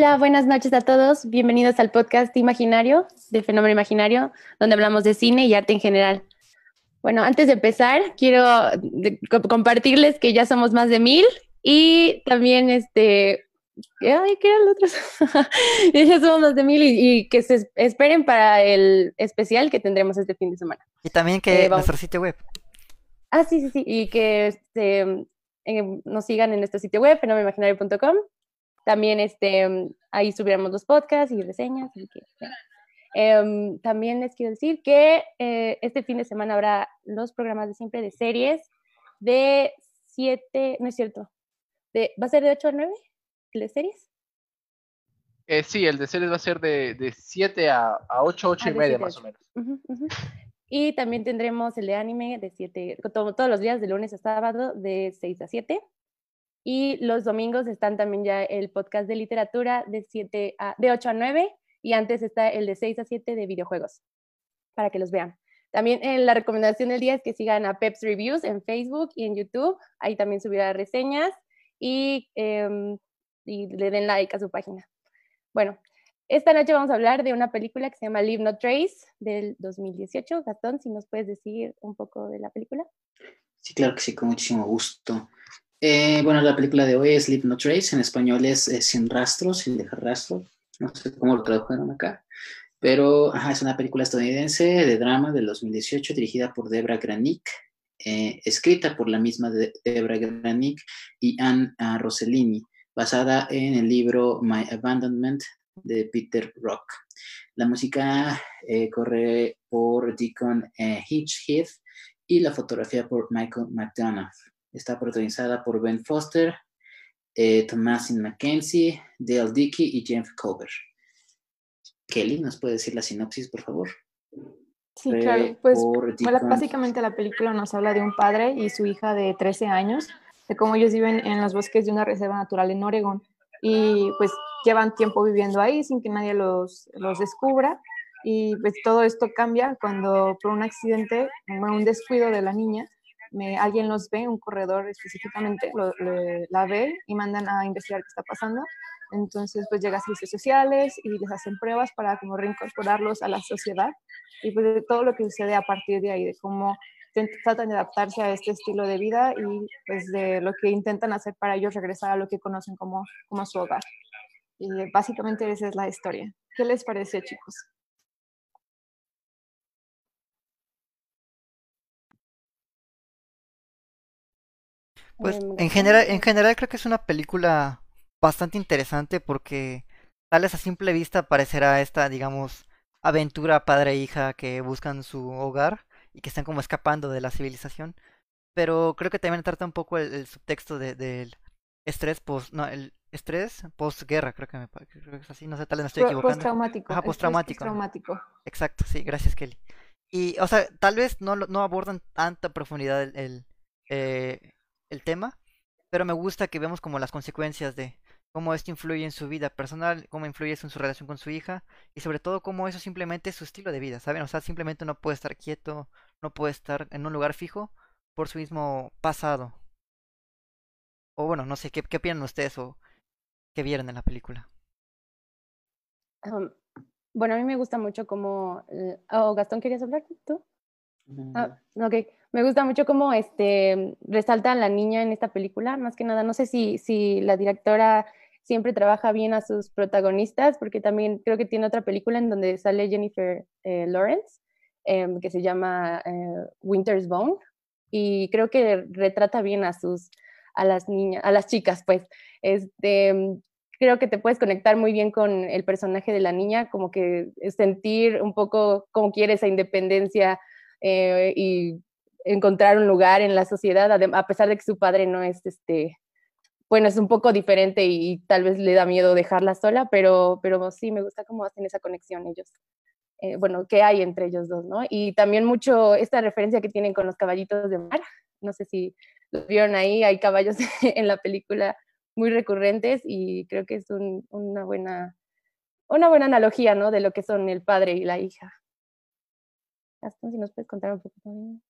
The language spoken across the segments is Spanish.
Hola, buenas noches a todos. Bienvenidos al podcast Imaginario de Fenómeno Imaginario, donde hablamos de cine y arte en general. Bueno, antes de empezar, quiero compartirles que ya somos más de mil y también este... Ay, ¿qué eran los otros? ya somos más de mil y, que se esperen para el especial que tendremos este fin de semana. Y también que eh, nuestro sitio web. Ah, sí, sí, sí. Y que este, eh, nos sigan en nuestro sitio web, fenomenimaginario.com también este, mm, ahí subiremos los podcasts y reseñas. Em, también les quiero decir que eh, este fin de semana habrá los programas de siempre de series de 7, no es cierto, de, ¿va a ser de 8 a 9 el de series? Eh, sí, el de series va a ser de, 7 a, a 8, 8 ah, y media más o menos. Y también tendremos el de anime de 7, todos los días de lunes a sábado de 6 a 7. Y los domingos están también ya el podcast de literatura de, 7 a, de 8 a 9 y antes está el de 6 a 7 de videojuegos, para que los vean. También eh, la recomendación del día es que sigan a Peps Reviews en Facebook y en YouTube. Ahí también subirá reseñas y, em, y le den like a su página. Bueno, esta noche vamos a hablar de una película que se llama Leave No Trace del 2018. Gastón, si nos puedes decir un poco de la película. Sí, claro que sí, con muchísimo gusto. Eh, bueno, la película de hoy es Leave No Trace, en español es Sin Rastro, Sin Dejar Rastro, no sé cómo lo tradujeron acá, pero es una película estadounidense de drama del 2018 dirigida por Debra Granik, eh, escrita por la misma Debra Granik y Anne ah, Rossellini, basada en el libro My Abandonment de Peter Rock. La música eh, corre por Deacon Hitch Heath y la fotografía por Michael McDonough. Está protagonizada por Ben Foster, eh, Thomasin McKenzie, Dale Dickey y James Cover. Kelly, ¿nos puede decir la sinopsis, por favor? Sí, claro. Pues básicamente la película nos habla de un padre y su hija de 13 años, de cómo ellos viven en los bosques de una reserva natural en Oregon y pues llevan tiempo viviendo ahí sin que nadie los, los descubra y pues todo esto cambia cuando por un accidente, un descuido de la niña, alguien los ve, un corredor específicamente, la ve y mandan a investigar qué está pasando. Entonces, pues llega a servicios sociales y les hacen pruebas para como reincorporarlos a la sociedad y pues de todo lo que sucede a partir de ahí, de cómo tratan de adaptarse a este estilo de vida y pues de lo que intentan hacer para ellos regresar a lo que conocen como, como su hogar. Y básicamente esa es la historia. ¿Qué les parece, chicos? Pues en general, en general creo que es una película bastante interesante porque tal vez a simple vista parecerá esta, digamos, aventura padre e hija que buscan su hogar y que están como escapando de la civilización. Pero creo que también trata un poco el, subtexto del estrés post, no, el estrés postguerra, creo que me creo que es así, no sé, tal vez me estoy equivocando. Postraumático. Ajá, postraumático. Exacto, sí, gracias Kelly. Y, o sea, tal vez no, no abordan tanta profundidad el, el eh, el tema, pero me gusta que vemos como las consecuencias de cómo esto influye en su vida personal, cómo influye eso en su relación con su hija y sobre todo cómo eso simplemente es su estilo de vida, ¿saben? O sea, simplemente no puede estar quieto, no puede estar en un lugar fijo por su mismo pasado. O bueno, no sé, ¿qué, qué opinan ustedes o qué vieron en la película? bueno, a mí me gusta mucho cómo... Eh, oh, Gastón, ¿querías hablar tú? Ah, ok. Me gusta mucho cómo este, resalta a la niña en esta película, más que nada. No sé si, si la directora siempre trabaja bien a sus protagonistas, porque también creo que tiene otra película en donde sale Jennifer eh, Lawrence, em, que se llama eh, Winter's Bone, y creo que retrata bien a sus, a las niñas, a las chicas, pues. Este, creo que te puedes conectar muy bien con el personaje de la niña, como que sentir un poco cómo quiere esa independencia eh, y encontrar un lugar en la sociedad, a pesar de que su padre no es este, bueno, es un poco diferente y, tal vez le da miedo dejarla sola, pero, pero sí me gusta cómo hacen esa conexión ellos. Eh, bueno, qué hay entre ellos dos, ¿no? Y también mucho esta referencia que tienen con los caballitos de mar, no sé si lo vieron ahí, hay caballos en la película muy recurrentes y creo que es una, buena, una buena analogía, ¿no? De lo que son el padre y la hija. Gastón, si nos puedes contar un poco también,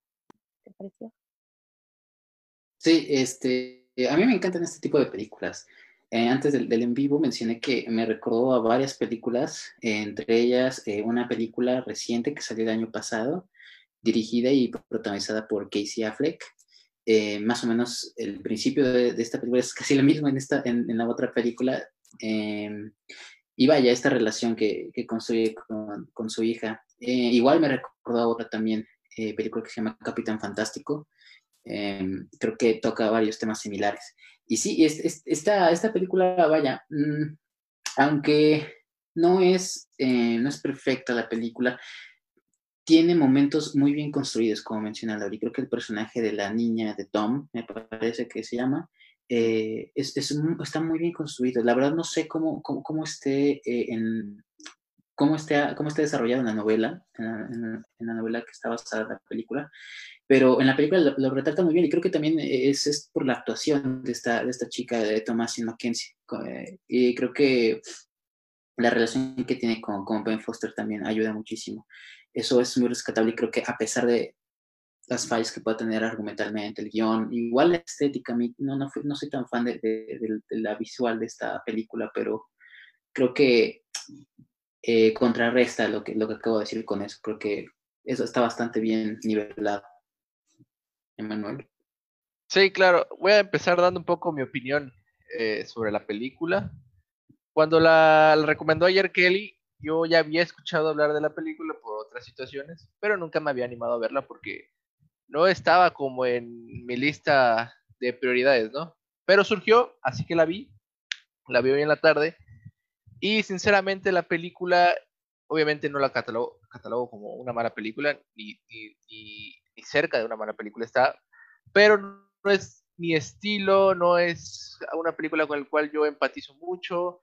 Sí, este, a mí me encantan este tipo de películas. eh, antes del, en vivo mencioné que me recordó a varias películas, entre ellas eh, una película reciente que salió el año pasado, dirigida y protagonizada por Casey Affleck. Eh, más o menos el principio de, esta película es casi lo mismo en, esta, en, la otra película. Em, y vaya, esta relación que, construye con, con, su hija. igual me recordó a otra también película que se llama Capitán Fantástico. Em, creo que toca varios temas similares. Y sí, esta, esta película, vaya, mm, aunque no es, eh, no es perfecta la película, tiene momentos muy bien construidos, como menciona Laura. Creo que el personaje de la niña de Tom, me parece que se llama, eh, es, está muy bien construido. La verdad no sé cómo, cómo, esté eh, en cómo está, cómo está desarrollada la novela, en la, novela que está basada en la película, pero en la película lo, retrata muy bien y creo que también es, es, por la actuación de esta, de esta chica, de Thomasin Mackenzie. Eh, y creo que la relación que tiene con, con, Ben Foster también ayuda muchísimo. Eso es muy rescatable y creo que a pesar de las fallas que pueda tener argumentalmente el guion, igual la estética, no, no, no soy tan fan de, de, la visual de esta película, pero creo que eh, contrarresta lo que, lo que acabo de decir con eso. Creo que eso está bastante bien nivelado. Emanuel. Sí, claro. Voy a empezar dando un poco mi opinión eh, sobre la película. Cuando la, recomendó ayer Kelly, yo ya había escuchado hablar de la película por otras situaciones, pero nunca me había animado a verla porque no estaba como en mi lista de prioridades, ¿no? Pero surgió, así que la vi, la vi hoy en la tarde, y sinceramente la película, obviamente no la catalogo, como una mala película, ni, cerca de una mala película está, pero no es mi estilo, no es una película con la cual yo empatizo mucho.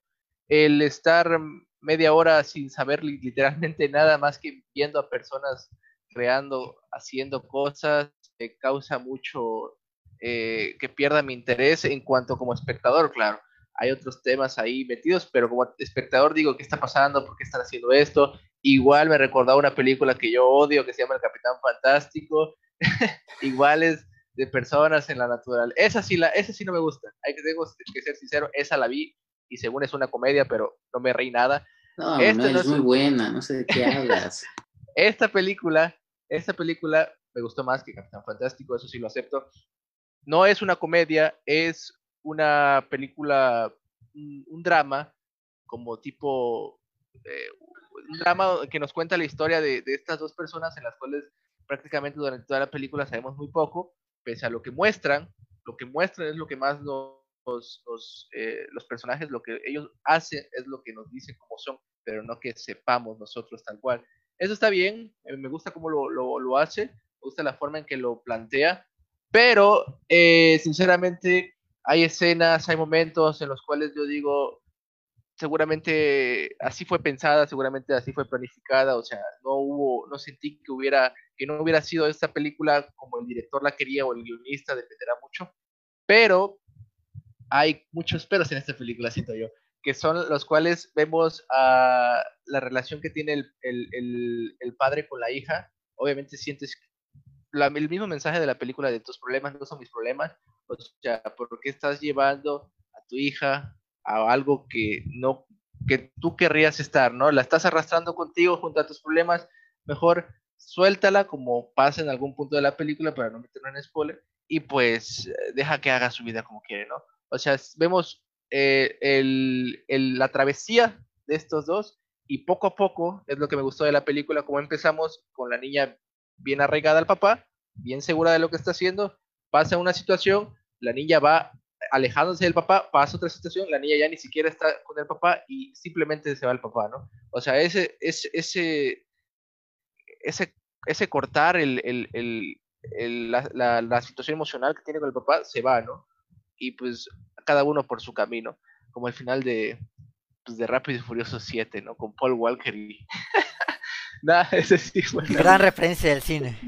El estar media hora sin saber literalmente nada más que viendo a personas creando, haciendo cosas, me causa mucho eh, que pierda mi interés en cuanto como espectador, claro. Hay otros temas ahí metidos, pero como espectador digo, ¿qué está pasando? ¿Por qué están haciendo esto? Igual me recordaba una película que yo odio que se llama El Capitán Fantástico. Iguales de personas en la natural. Esa sí, la, esa sí no me gusta. Hay que, tengo que ser sincero, esa la vi y según es una comedia, pero no me reí nada. No, Esta no, es muy buena, no sé de qué hablas. esta película, esta película me gustó más que Capitán Fantástico, eso sí lo acepto. No es una comedia, es una película, un, drama, como tipo eh, un drama que nos cuenta la historia de, estas dos personas en las cuales prácticamente durante toda la película sabemos muy poco, pese a lo que muestran, lo que muestran es lo que más nos, los, eh, los personajes, lo que ellos hacen es lo que nos dicen cómo son, pero no que sepamos nosotros tal cual. Eso está bien, eh, me gusta cómo lo, lo, lo, hace, me gusta la forma en que lo plantea, pero eh, sinceramente hay escenas, hay momentos en los cuales yo digo, seguramente así fue pensada, seguramente así fue planificada, o sea, no hubo, no sentí que hubiera, que no hubiera sido esta película como el director la quería o el guionista, dependerá mucho, pero hay muchos peros en esta película, siento yo, que son los cuales vemos a la relación que tiene el, el, el, padre con la hija, obviamente sientes el mismo mensaje de la película de tus problemas no son mis problemas, o sea, ¿por qué estás llevando a tu hija a algo que no que tú querrías estar, ¿no? La estás arrastrando contigo junto a tus problemas, mejor suéltala como pasa en algún punto de la película para no meterlo en spoiler y pues deja que haga su vida como quiere, ¿no? O sea, vemos eh, el, el, la travesía de estos dos y poco a poco es lo que me gustó de la película, como empezamos con la niña bien arraigada al papá, bien segura de lo que está haciendo, pasa una situación, la niña va alejándose del papá, pasa otra situación, la niña ya ni siquiera está con el papá y simplemente se va el papá, ¿no? O sea, ese, ese, ese, ese, ese cortar el, el, el, la, la, situación emocional que tiene con el papá se va, ¿no? Y pues cada uno por su camino, como el final de, pues, de Rápido y Furioso 7, ¿no? Con Paul Walker y... Nada, ese sí fue Gran referencia del cine.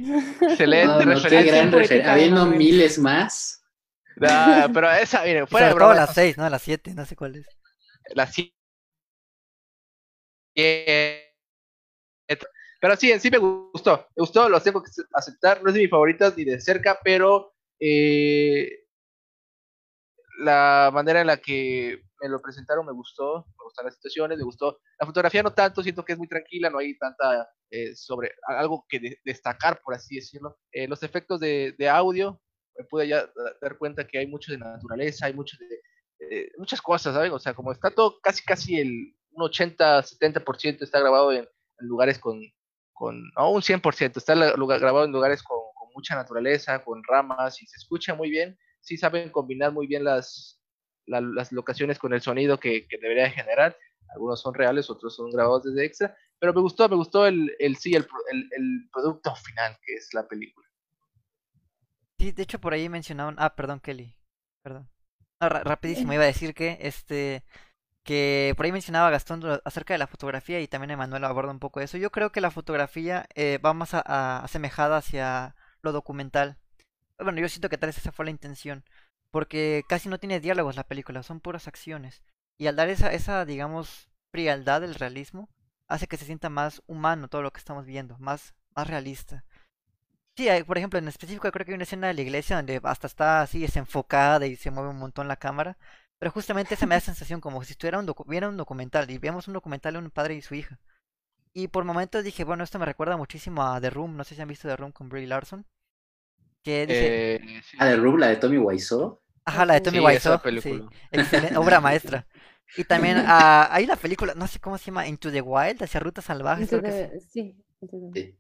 Excelente referencia. Habiendo miles más. No, pero esa, mire, fuera de broma. las seis, ¿no? Las siete, no sé cuál es. Las siete. Pero sí, en sí me gustó. Me gustó, lo tengo que aceptar. No es de mis favoritas ni de cerca, pero eh, la manera en la que me lo presentaron, me gustó, me gustan las situaciones, me gustó. La fotografía no tanto, siento que es muy tranquila, no hay tanta eh, sobre algo que destacar, por así decirlo. Eh, los efectos de, de, audio, me pude ya dar cuenta que hay mucho de naturaleza, hay mucho de, muchas cosas, ¿saben? O sea, como está todo casi, casi el un 80, 70% está grabado en, lugares con, con, no, un 100%, está grabado en lugares con, con mucha naturaleza, con ramas y se escucha muy bien. Sí saben combinar muy bien las, las locaciones con el sonido que, debería generar. Algunos son reales, otros son grabados desde extra. Pero me gustó, me gustó el, el sí, el, el, producto final que es la película. Sí, de hecho por ahí mencionaban. Ah, perdón, Kelly. Perdón. rapidísimo, iba a decir que este que por ahí mencionaba Gastón acerca de la fotografía y también Emanuel aborda un poco eso. Yo creo que la fotografía eh, va más asemejada hacia lo documental. Bueno, yo siento que tal vez esa fue la intención porque casi no tiene diálogos la película, son puras acciones. Y al dar esa, esa digamos, frialdad del realismo, hace que se sienta más humano todo lo que estamos viendo, más, más realista. Sí, por ejemplo, en específico creo que hay una escena de la iglesia donde hasta está así desenfocada y se mueve un montón la cámara, pero justamente esa me da sensación como si estuviera un, viera un documental y vemos un documental de un padre y su hija. Y por momentos dije, bueno, esto me recuerda muchísimo a The Room, no sé si han visto The Room con Brie Larson. Que dice... Eh, ¿A The Room, la de Tommy Wiseau? Ajá, la de Tommy Wiseau. Sí, excelente, obra maestra. Y también uh, hay la película, no sé cómo se llama, Into the Wild, hacia Rutas Salvajes. sí.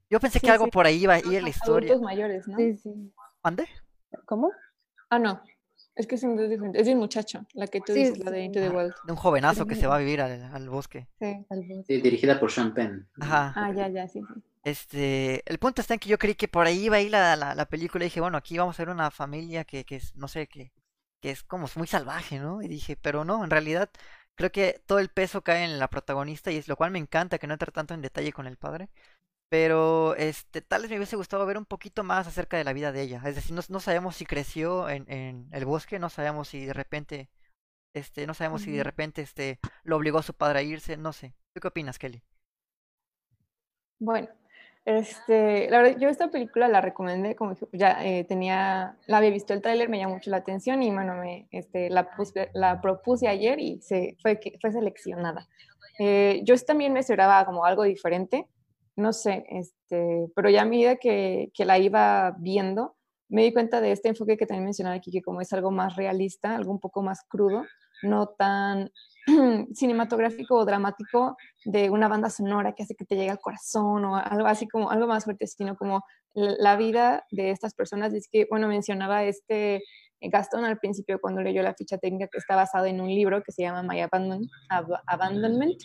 Yo pensé que algo por ahí iba a ir la historia. Adultos mayores, ¿no? Sí, sí. ¿Ande? ¿Cómo? Ah, no. Es que es un diferente. Es de un muchacho, la que tú dices, la de Into the Wild. De un jovenazo que se va a vivir al, al bosque. Sí, al bosque. Sí, dirigida por Sean Penn. Ajá. Ah, ya, ya, sí, sí. Este, el punto está en que yo creí que por ahí iba a ir la, la, la película y dije, bueno, aquí vamos a ver una familia que, que es, no sé, que, que es como muy salvaje, ¿no? Y dije, pero no, en realidad creo que todo el peso cae en la protagonista y es lo cual me encanta que no entre tanto en detalle con el padre. Pero este, tal vez me hubiese gustado ver un poquito más acerca de la vida de ella. Es decir, no, no sabemos si creció en, en, el bosque, no sabemos si de repente, este, no sabemos si de repente este, lo obligó a su padre a irse, no sé. ¿Tú qué opinas, Kelly? Bueno, este, la verdad, yo esta película la recomendé, como ya eh, tenía, la había visto el tráiler, me llamó mucho la atención y bueno, me, este, la, la propuse ayer y se, fue, fue seleccionada. Eh, yo también me esperaba como algo diferente, no sé, este, pero ya a medida que, que la iba viendo, me di cuenta de este enfoque que también mencionaba aquí, que como es algo más realista, algo un poco más crudo, no tan cinematográfico o dramático de una banda sonora que hace que te llegue al corazón o algo así como algo más fuerte, sino como la vida de estas personas. Es que, bueno, mencionaba este Gastón al principio cuando leyó la ficha técnica que está basado en un libro que se llama My Abandonment,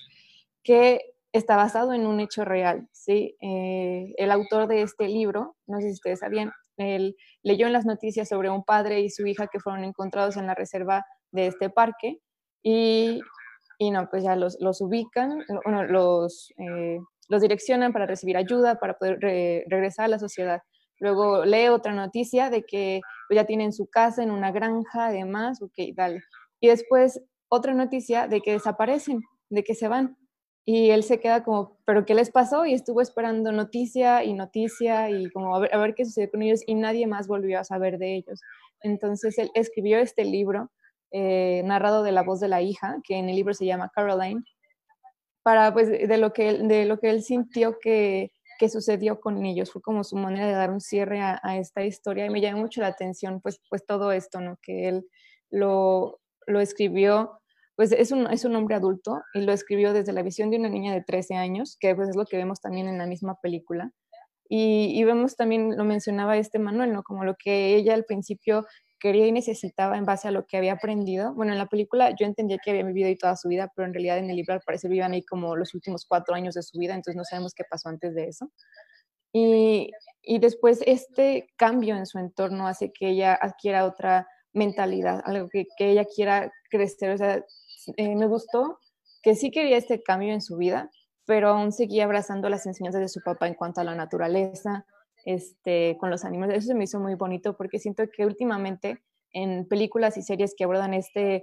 que está basado en un hecho real. ¿sí? Eh, el autor de este libro, no sé si ustedes sabían, él leyó en las noticias sobre un padre y su hija que fueron encontrados en la reserva de este parque y, y no, pues ya los, los ubican, los, eh, los direccionan para recibir ayuda, para poder regresar a la sociedad. Luego lee otra noticia de que pues, ya tienen su casa en una granja, además, ok, dale. Y después otra noticia de que desaparecen, de que se van. Y él se queda como, ¿pero qué les pasó? Y estuvo esperando noticia y noticia y como a ver, a ver qué sucedió con ellos y nadie más volvió a saber de ellos. Entonces él escribió este libro eh, narrado de la voz de la hija, que en el libro se llama Caroline, para pues de lo que, de lo que él sintió que, que sucedió con ellos. Fue como su manera de dar un cierre a, esta historia y me llamó mucho la atención pues, pues todo esto, ¿no? Que él lo, lo escribió, pues es un, es un hombre adulto y lo escribió desde la visión de una niña de 13 años, que pues es lo que vemos también en la misma película. Y, y, vemos también, lo mencionaba este Manuel, ¿no? Como lo que ella al principio quería y necesitaba en base a lo que había aprendido. Bueno, en la película yo entendía que había vivido ahí toda su vida, pero en realidad en el libro al parecer vivían ahí como los últimos cuatro años de su vida, entonces no sabemos qué pasó antes de eso. Y, y después este cambio en su entorno hace que ella adquiera otra mentalidad, algo que, que ella quiera crecer. O sea, eh, me gustó que sí quería este cambio en su vida, pero aún seguía abrazando las enseñanzas de su papá en cuanto a la naturaleza, este, con los animales. Eso se me hizo muy bonito porque siento que últimamente en películas y series que abordan este,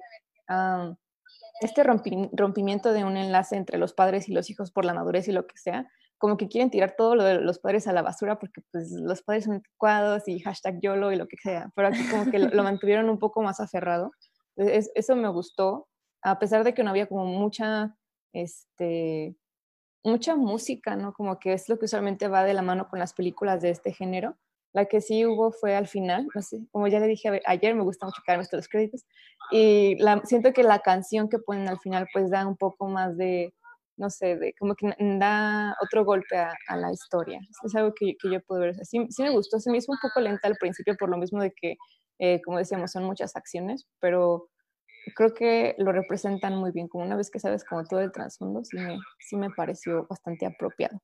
este rompimiento de un enlace entre los padres y los hijos por la madurez y lo que sea, como que quieren tirar todo lo de los padres a la basura porque pues los padres son adecuados y hashtag YOLO y lo que sea, pero aquí como que lo, mantuvieron un poco más aferrado. eso me gustó a pesar de que no había como mucha, este, mucha música, ¿no? Como que es lo que usualmente va de la mano con las películas de este género. La que sí hubo fue al final, no sé, como ya le dije ayer, me gusta mucho quedarme hasta los créditos, y la, siento que la canción que ponen al final pues da un poco más de, no sé, de, como que da otro golpe a, la historia. Es algo que, yo puedo ver. Sí, sí, me gustó, se me hizo un poco lenta al principio por lo mismo de que, eh, como decíamos, son muchas acciones, pero creo que lo representan muy bien. Como una vez que sabes como todo el trasfondo, sí me, sí me pareció bastante apropiado.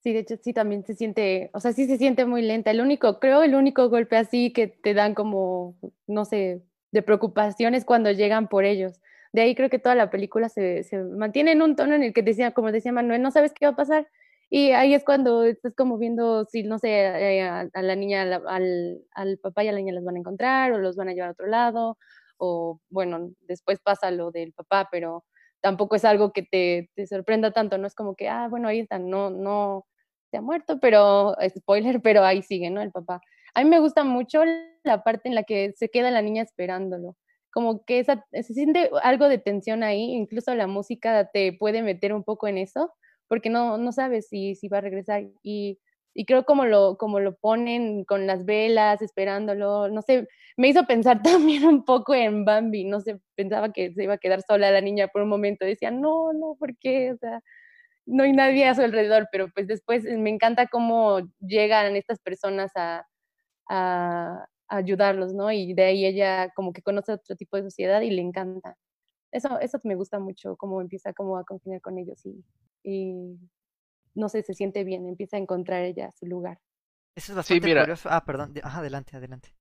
Sí, de hecho sí también se siente, o sea, sí se siente muy lenta. El único, creo, el único golpe así que te dan como, no sé, de preocupación es cuando llegan por ellos de ahí creo que toda la película se, se mantiene en un tono en el que decía, como decía Manuel, no sabes qué va a pasar. Y ahí es cuando estás como viendo si, no sé, eh, a, la niña, al, al, papá y a la niña los van a encontrar o los van a llevar a otro lado. O bueno, después pasa lo del papá, pero tampoco es algo que te, te sorprenda tanto. No es como que, ah, bueno, ahí están, no, no se ha muerto, pero, spoiler, pero ahí sigue, ¿no? El papá. A mí me gusta mucho la parte en la que se queda la niña esperándolo como que esa, se siente algo de tensión ahí, incluso la música te puede meter un poco en eso, porque no, no sabes si, si va a regresar. Y, y creo como lo, como lo ponen con las velas, esperándolo, no sé, me hizo pensar también un poco en Bambi, no sé, pensaba que se iba a quedar sola la niña por un momento, decía, no, no, ¿por qué? O sea, no hay nadie a su alrededor, pero pues después me encanta cómo llegan estas personas a, ayudarlos, ¿no? Y de ahí ella como que conoce otro tipo de sociedad y le encanta. Eso, eso me gusta mucho, cómo empieza como a congeniar con ellos y, y, no sé, se siente bien, empieza a encontrar ella su lugar. Eso es bastante curioso. Ah, perdón. Ajá, adelante, adelante.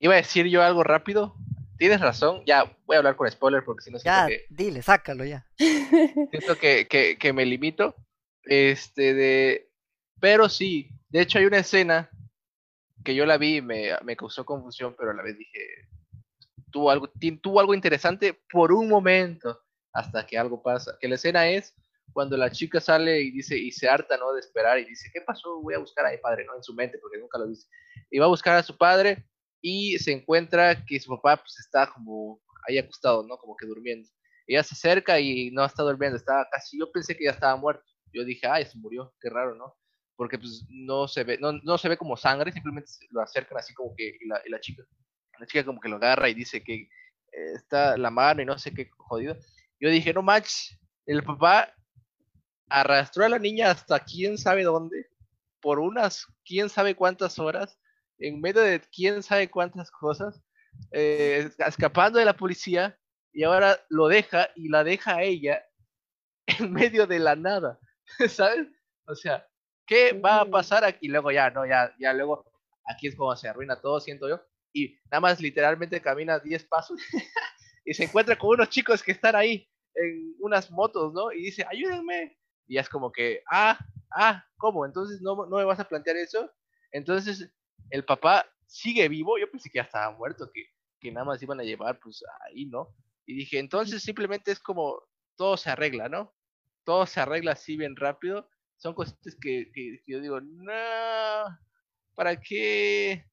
Iba a decir yo algo rápido. Tienes razón. Ya voy a hablar con spoiler porque si no Ya, dile, sácalo ya. Siento que, que, que me limito. Este, de... Pero sí, de hecho hay una escena que yo la vi y me, me causó confusión, pero a la vez dije, tuvo algo, tuvo algo interesante por un momento, hasta que algo pasa. Que la escena es cuando la chica sale y dice, y se harta, ¿no? De esperar y dice, ¿qué pasó? Voy a buscar a mi padre, ¿no? En su mente, porque nunca lo dice. Y va a buscar a su padre y se encuentra que su papá, pues, está como ahí acostado, ¿no? Como que durmiendo. Ella se acerca y no está durmiendo, estaba casi, yo pensé que ya estaba muerto. Yo dije, ay, se murió, qué raro, ¿no? porque pues no se ve, no, no se ve como sangre, simplemente lo acercan así como que y la, y la chica, la chica como que lo agarra y dice que eh, está la mano y no sé qué jodido. Yo dije, no match, el papá arrastró a la niña hasta quién sabe dónde, por unas quién sabe cuántas horas, en medio de quién sabe cuántas cosas, eh, escapando de la policía, y ahora lo deja y la deja a ella en medio de la nada, ¿sabes? O sea, ¿Qué va a pasar aquí? Luego ya, no, ya, ya luego aquí es como se arruina todo, siento yo. Y nada más literalmente camina 10 pasos y se encuentra con unos chicos que están ahí en unas motos, ¿no? Y dice, ayúdenme. Y es como que, ah, ah, ¿cómo? Entonces no, no me vas a plantear eso. Entonces el papá sigue vivo. Yo pensé que ya estaba muerto, que, que nada más iban a llevar, pues ahí, ¿no? Y dije, entonces simplemente es como todo se arregla, ¿no? Todo se arregla así bien rápido son cosas que, que, yo digo, no, ¿para qué?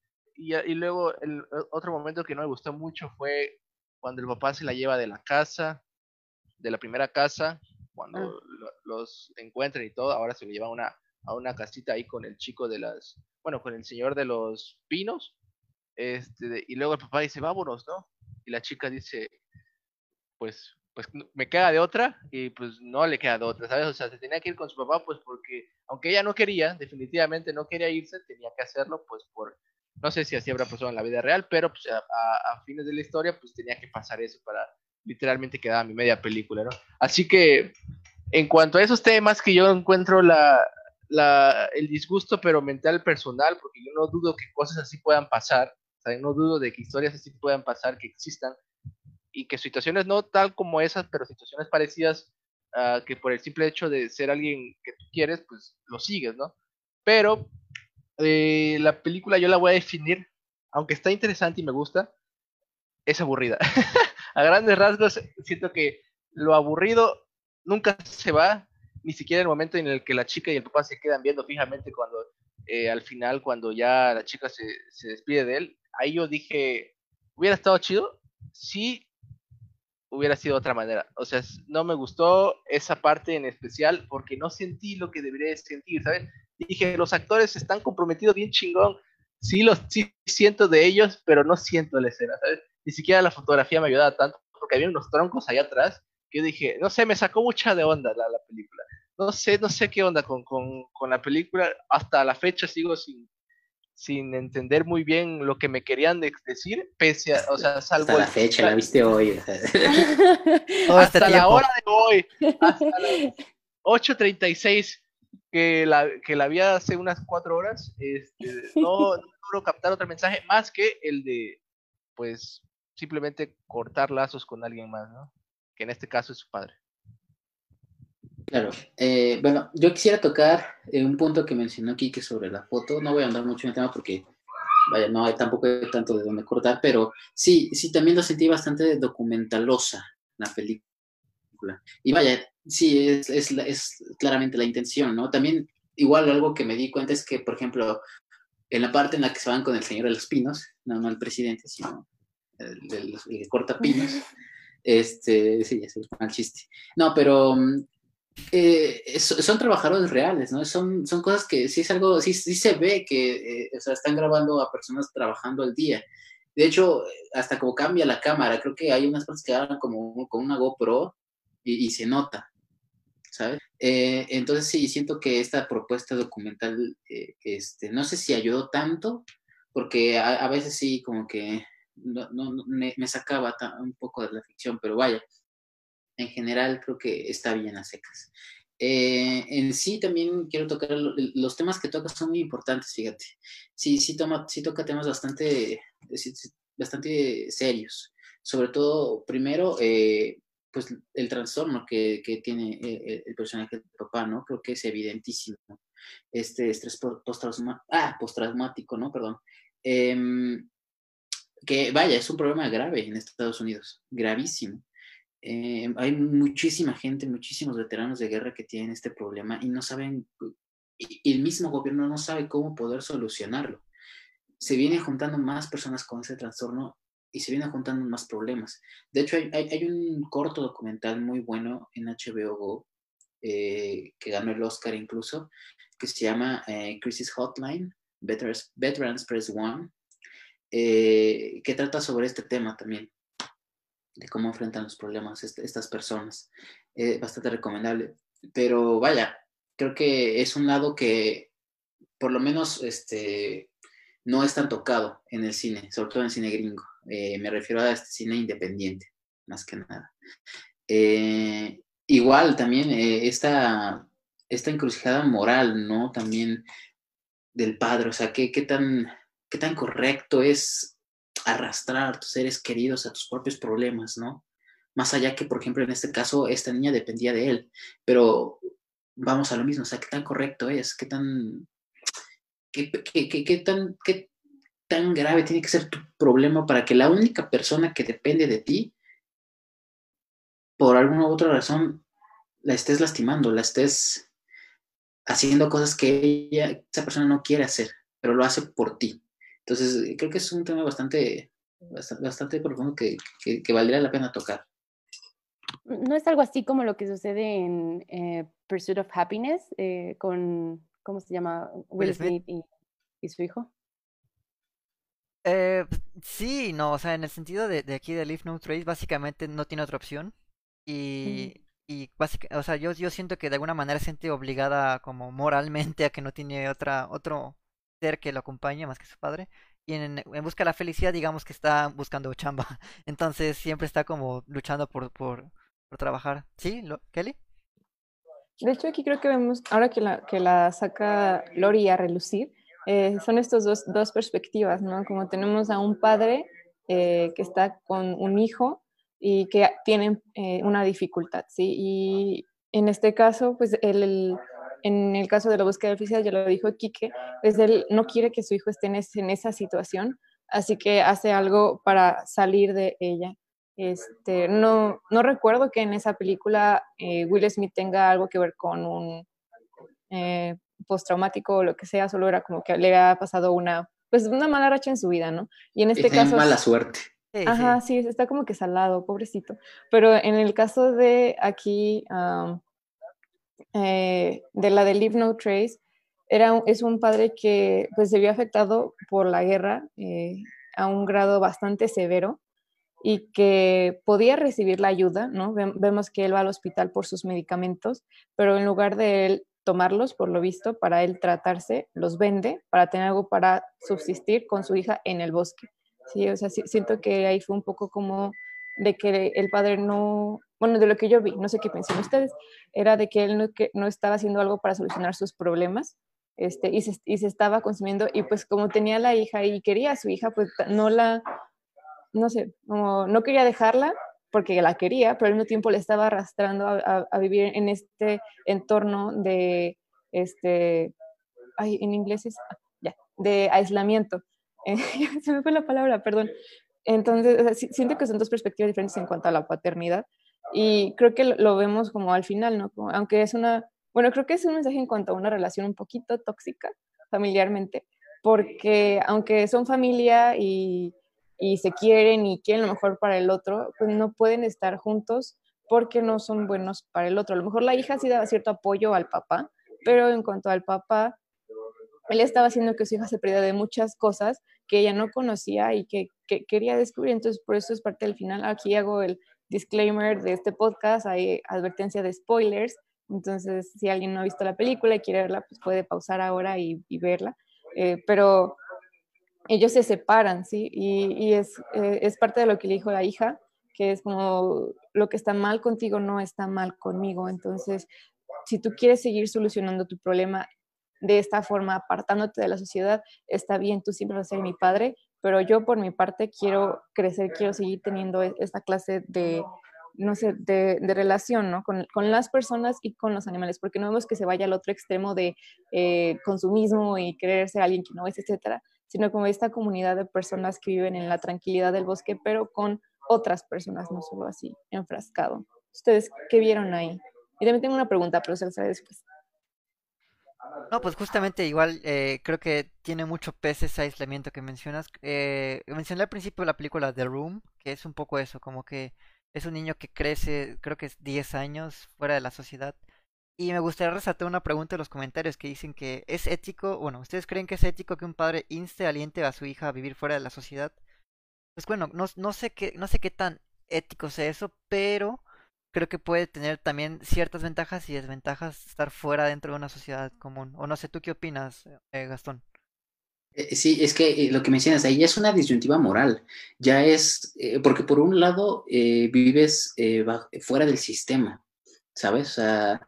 Y, y, luego el otro momento que no me gustó mucho fue cuando el papá se la lleva de la casa, de la primera casa, cuando ah. los encuentran y todo, ahora se lo lleva a una, a una casita ahí con el chico de las, bueno, con el señor de los pinos, este, y luego el papá dice, vámonos, ¿no? Y la chica dice, pues pues me queda de otra y pues no le queda de otra, ¿sabes? O sea, se tenía que ir con su papá pues porque aunque ella no quería, definitivamente no quería irse, tenía que hacerlo pues por, no sé si así habrá pasado en la vida real, pero pues a, fines de la historia pues tenía que pasar eso para literalmente quedar mi media película, ¿no? Así que en cuanto a esos temas que yo encuentro la, el disgusto pero mental personal, porque yo no dudo que cosas así puedan pasar, no dudo de que historias así puedan pasar, que existan, y que situaciones no tal como esas, pero situaciones parecidas, uh, que por el simple hecho de ser alguien que tú quieres, pues lo sigues, ¿no? Pero eh, la película yo la voy a definir, aunque está interesante y me gusta, es aburrida. a grandes rasgos, siento que lo aburrido nunca se va, ni siquiera el momento en el que la chica y el papá se quedan viendo fijamente cuando eh, al final, cuando ya la chica se, despide de él, ahí yo dije, hubiera estado chido, sí hubiera sido otra manera. O sea, no me gustó esa parte en especial porque no sentí lo que debería sentir, ¿sabes? Dije, los actores están comprometidos bien chingón. Sí, los, sí siento de ellos, pero no siento la escena, ¿sabes? Ni siquiera la fotografía me ayudaba tanto porque había unos troncos allá atrás que yo dije, no sé, me sacó mucha de onda la, la película. No sé, no sé qué onda con, con, con la película. Hasta la fecha sigo sin, sin entender muy bien lo que me querían decir, pese a, o sea, salvo... Hasta la fecha, la viste hoy. hasta este la hora de hoy, hasta las 8.36, que la, que la vi hace unas cuatro horas, este, no, no logro captar otro mensaje más que el de, pues, simplemente cortar lazos con alguien más, ¿no? Que en este caso es su padre. Claro. Eh, bueno, yo quisiera tocar eh, un punto que mencionó Kike sobre la foto. No voy a andar mucho en el tema porque, vaya, no hay tampoco tanto de dónde cortar, pero sí, sí, también lo sentí bastante documentalosa la película. Y vaya, sí, es, es, es claramente la intención, ¿no? También, igual algo que me di cuenta es que, por ejemplo, en la parte en la que se van con el señor de los pinos, no, no el presidente, sino el, el, el cortapinos, este, sí, es el mal chiste. No, pero mm, eh, son trabajadores reales, ¿no? Son, son cosas que sí es algo, sí, sí se ve que eh, o sea, están grabando a personas trabajando al día. De hecho, hasta como cambia la cámara, creo que hay unas cosas que hablan como con una GoPro y, y se nota, ¿sabes? Eh, entonces sí, siento que esta propuesta documental, este, no sé si ayudó tanto, porque a, veces sí como que no, no, me, me, sacaba un poco de la ficción, pero vaya, en general creo que está bien a secas. Eh, en sí también quiero tocar los temas que toca son muy importantes, fíjate. Sí, sí, toma, sí toca temas bastante, bastante serios. Sobre todo, primero, eh, pues el trastorno que, que tiene eh, el, personaje de papá, ¿no? Creo que es evidentísimo. Este estrés postraumático, ah, postraumático, ¿no? Perdón. Em, que vaya, es un problema grave en Estados Unidos, gravísimo. Eh, hay muchísima gente, muchísimos veteranos de guerra que tienen este problema y no saben, y el mismo gobierno no sabe cómo poder solucionarlo. Se vienen juntando más personas con ese trastorno y se vienen juntando más problemas. De hecho, hay, hay, un corto documental muy bueno en HBO Go, eh, que ganó el Oscar incluso, que se llama eh, Crisis Hotline, Veterans, Press One, que trata sobre este tema también de cómo enfrentan los problemas estas personas. Eh, bastante recomendable. Pero vaya, creo que es un lado que por lo menos este, no es tan tocado en el cine, sobre todo en el cine gringo. Eh, me refiero a este cine independiente, más que nada. Eh, igual también esta, esta encrucijada moral, ¿no? También del padre, o sea, qué, qué, tan, qué tan correcto es arrastrar a tus seres queridos a tus propios problemas, ¿no? Más allá que, por ejemplo, en este caso, esta niña dependía de él, pero vamos a lo mismo, o sea, qué tan correcto es, qué tan, qué, qué, tan, qué tan grave tiene que ser tu problema para que la única persona que depende de ti, por alguna u otra razón, la estés lastimando, la estés haciendo cosas que ella, esa persona no quiere hacer, pero lo hace por ti. Entonces, creo que es un tema bastante, bastante, profundo que, que, valdría la pena tocar. ¿No es algo así como lo que sucede en eh, Pursuit of Happiness eh, con, ¿cómo se llama? Will Smith y, su hijo? Sí, no, o sea, en el sentido de, de, aquí de Leave No Trace, básicamente no tiene otra opción. Y, y básicamente, o sea, yo, yo siento que de alguna manera se siente obligada como moralmente a que no tiene otra, otro, que lo acompañe más que su padre. Y en, en, busca de la felicidad, digamos que está buscando chamba. Entonces siempre está como luchando por, por, por trabajar. ¿Sí, lo, Kelly? De hecho, aquí creo que vemos, ahora que la, que la saca Lori a relucir, eh, son estas dos, dos, perspectivas, ¿no? Como tenemos a un padre eh, que está con un hijo y que tiene eh, una dificultad, ¿sí? Y en este caso, pues el, en el caso de la búsqueda oficial, ya lo dijo Quique, pues él no quiere que su hijo esté en, esa situación, así que hace algo para salir de ella. Este, no, no recuerdo que en esa película eh, Will Smith tenga algo que ver con un postraumático o lo que sea, solo era como que le había pasado una, pues una mala racha en su vida, ¿no? Y en este caso... mala suerte. Ajá, sí. está como que salado, pobrecito. Pero en el caso de aquí, eh, de la de Leave No Trace, era, es un padre que pues se vio afectado por la guerra eh, a un grado bastante severo y que podía recibir la ayuda, ¿no? Vemos que él va al hospital por sus medicamentos, pero en lugar de él tomarlos, por lo visto, para él tratarse, los vende para tener algo para subsistir con su hija en el bosque. Sí, o sea, siento que ahí fue un poco como de que el padre no, bueno, de lo que yo vi, no sé qué piensan ustedes, era de que él no, que no estaba haciendo algo para solucionar sus problemas, este, y, se, y se estaba consumiendo, y pues como tenía la hija y quería a su hija, pues no la, no sé, no, no quería dejarla porque la quería, pero al mismo tiempo le estaba arrastrando a, a, vivir en este entorno de, este, ay, en inglés es, ya, de aislamiento. se me fue la palabra, perdón. Entonces, siento que son dos perspectivas diferentes en cuanto a la paternidad y creo que lo, vemos como al final, ¿no? aunque es una, bueno, creo que es un mensaje en cuanto a una relación un poquito tóxica familiarmente, porque aunque son familia y, y se quieren y quieren lo mejor para el otro, pues no pueden estar juntos porque no son buenos para el otro. A lo mejor la hija sí daba cierto apoyo al papá, pero en cuanto al papá, él estaba haciendo que su hija se perdiera de muchas cosas que ella no conocía y que, quería descubrir. Entonces, por eso es parte del final. Aquí hago el disclaimer de este podcast, hay advertencia de spoilers. Entonces, si alguien no ha visto la película y quiere verla, pues puede pausar ahora y, verla. Eh, pero ellos se separan, ¿sí? Y, es, eh, es parte de lo que le dijo la hija, que es como lo que está mal contigo no está mal conmigo. Entonces, si tú quieres seguir solucionando tu problema de esta forma, apartándote de la sociedad, está bien, tú siempre vas a ser mi padre, pero yo por mi parte quiero crecer, quiero seguir teniendo e-, esta clase de, no sé, de, relación, ¿no? Con, las personas y con los animales, porque no vemos que se vaya al otro extremo de eh, consumismo y querer ser alguien que no es, etcétera, sino como esta comunidad de personas que viven en la tranquilidad del bosque, pero con otras personas, no solo así, enfrascado. ¿Ustedes qué vieron ahí? Y también tengo una pregunta, pero se la sabe después. No, pues justamente igual eh, creo que tiene mucho peso ese aislamiento que mencionas. Eh, mencioné al principio la película The Room, que es un poco eso, como que es un niño que crece, creo que es 10 años fuera de la sociedad. Y me gustaría resaltar una pregunta en los comentarios que dicen que es ético, bueno, ¿ustedes creen que es ético que un padre inste, aliente a su hija a vivir fuera de la sociedad? Pues bueno, no, no sé qué, no sé qué tan ético sea eso, pero creo que puede tener también ciertas ventajas y desventajas estar fuera dentro de una sociedad común. O no sé, ¿tú qué opinas, eh, Gastón? Eh, sí, es que eh, lo que mencionas ahí es una disyuntiva moral. Ya es, porque por un lado vives fuera del sistema, ¿sabes? O sea,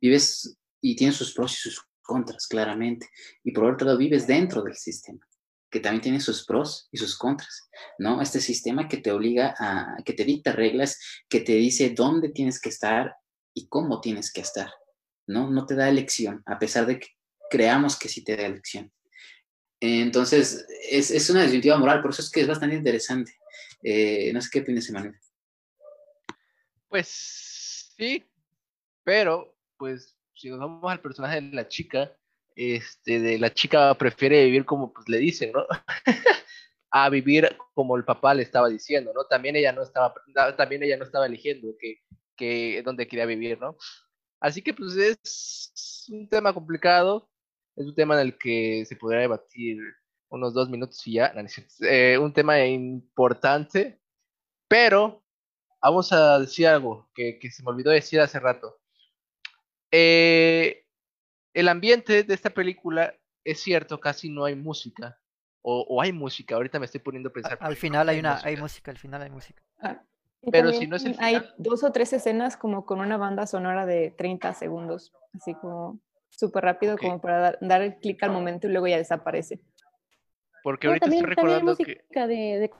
vives y tienes sus pros y sus contras, claramente. Y por otro lado, vives dentro del sistema que también tiene sus pros y sus contras, ¿no? Este sistema que te obliga a, que te dicta reglas, que te dice dónde tienes que estar y cómo tienes que estar, ¿no? No te da elección, a pesar de que creamos que sí te da elección. Entonces, es, una disyuntiva moral, por eso es que es bastante interesante. Eh, no sé qué opinas, Emanuel. Pues sí, pero pues si nos vamos al personaje de la chica, este, de la chica prefiere vivir como pues, le dicen, ¿no? a vivir como el papá le estaba diciendo, ¿no? También ella no estaba, también ella no estaba eligiendo que, dónde quería vivir, ¿no? Así que pues es un tema complicado, es un tema en el que se podría debatir unos dos minutos y ya, eh, un tema importante, pero vamos a decir algo que, que se me olvidó decir hace rato. Eh, el ambiente de esta película es cierto, casi no hay música. O, hay música, ahorita me estoy poniendo a pensar. Al final hay, una, hay música, al final hay música. Ah, pero si no es el final, Hay dos o tres escenas como con una banda sonora de 30 segundos, así como súper rápido, como para dar, el clic al momento y luego ya desaparece. Porque ahorita estoy recordando que... De,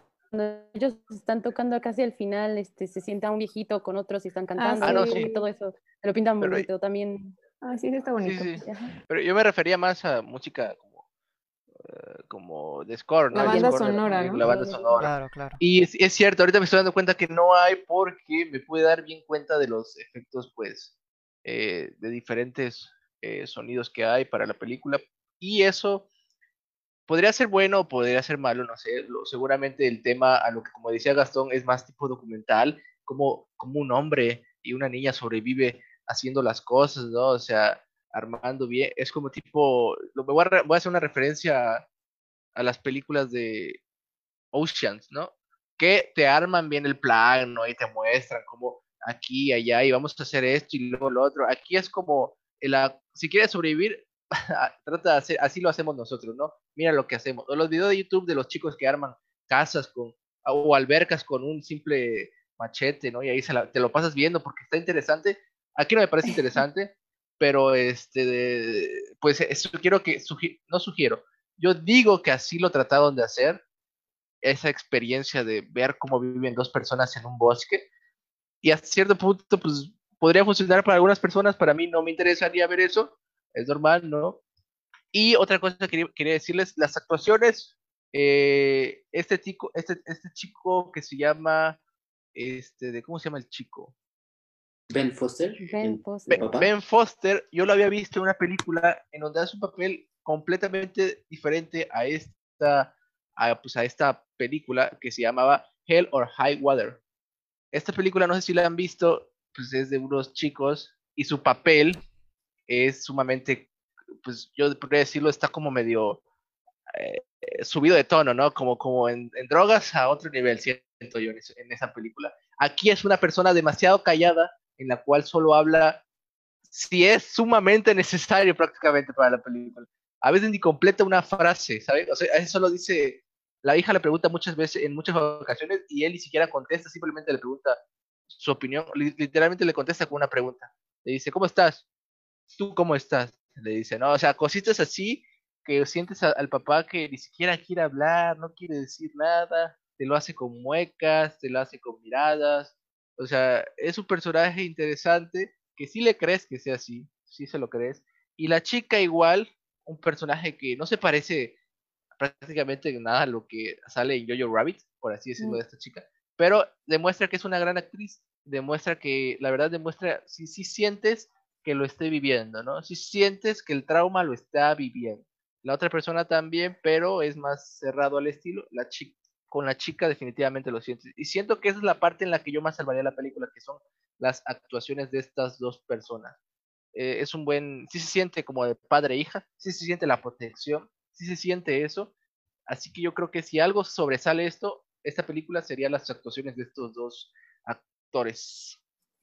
ellos están tocando casi al final, este, se sienta un viejito con otros y están ah, cantando y todo eso. Lo pintan bonito también. Ah, sí, está bonito. Pero yo me refería más a música como, eh, como de score, ¿no? La banda sonora, La banda sonora. Claro, claro. Y es, cierto, ahorita me estoy dando cuenta que no hay porque me pude dar bien cuenta de los efectos, pues, eh, de diferentes eh, sonidos que hay para la película. Y eso podría ser bueno o podría ser malo, no sé. seguramente el tema, a lo que como decía Gastón, es más tipo documental, como, como un hombre y una niña sobrevive haciendo las cosas, ¿no? O sea, armando bien. Es como tipo, lo, voy, a, voy hacer una referencia a, las películas de Oceans, ¿no? Que te arman bien el plan, ¿no? Y te muestran como aquí, allá, y vamos a hacer esto y luego lo otro. Aquí es como, si quieres sobrevivir, trata de hacer, así lo hacemos nosotros, ¿no? Mira lo que hacemos. O los videos de YouTube de los chicos que arman casas con, o albercas con un simple machete, ¿no? Y ahí se te lo pasas viendo porque está interesante. Aquí no me parece interesante, pero este, pues eso quiero que, no sugiero, yo digo que así lo trataron de hacer, esa experiencia de ver cómo viven dos personas en un bosque, y a cierto punto, pues podría funcionar para algunas personas, para mí no me interesaría ver eso, es normal, ¿no? Y otra cosa que quería, decirles, las actuaciones, eh, este, chico, este, este chico que se llama, este, de, ¿cómo se llama el chico? Ben Foster. Ben Foster. Ben, Foster, yo lo había visto en una película en donde hace un papel completamente diferente a esta, a, pues a esta película que se llamaba Hell or High Water. Esta película, no sé si la han visto, pues es de unos chicos y su papel es sumamente, pues yo podría decirlo, está como medio eh, subido de tono, ¿no? Como, como en, drogas a otro nivel, siento yo en, esa película. Aquí es una persona demasiado callada en la cual solo habla si es sumamente necesario prácticamente para la película. A veces ni completa una frase, ¿sabes? O sea, eso dice, la hija le pregunta muchas veces, en muchas ocasiones, y él ni siquiera contesta, simplemente le pregunta su opinión, literalmente le contesta con una pregunta. Le dice, ¿cómo estás? ¿Tú cómo estás? Le dice, ¿no? O sea, cositas así que sientes al papá que ni siquiera quiere hablar, no quiere decir nada, te lo hace con muecas, te lo hace con miradas, o sea, es un personaje interesante que sí le crees que sea así, sí se lo crees. Y la chica igual, un personaje que no se parece prácticamente nada a lo que sale en Jojo Rabbit, por así decirlo, de esta chica, pero demuestra que es una gran actriz, demuestra que, la verdad demuestra, si sí, sientes que lo esté viviendo, ¿no? Si sientes que el trauma lo está viviendo. La otra persona también, pero es más cerrado al estilo. La chica, con la chica definitivamente lo sientes. Y siento que esa es la parte en la que yo más salvaría la película, que son las actuaciones de estas dos personas. Eh, es un buen, sí se siente como de padre e hija, sí se siente la protección, sí se siente eso. Así que yo creo que si algo sobresale esto, esta película sería las actuaciones de estos dos actores.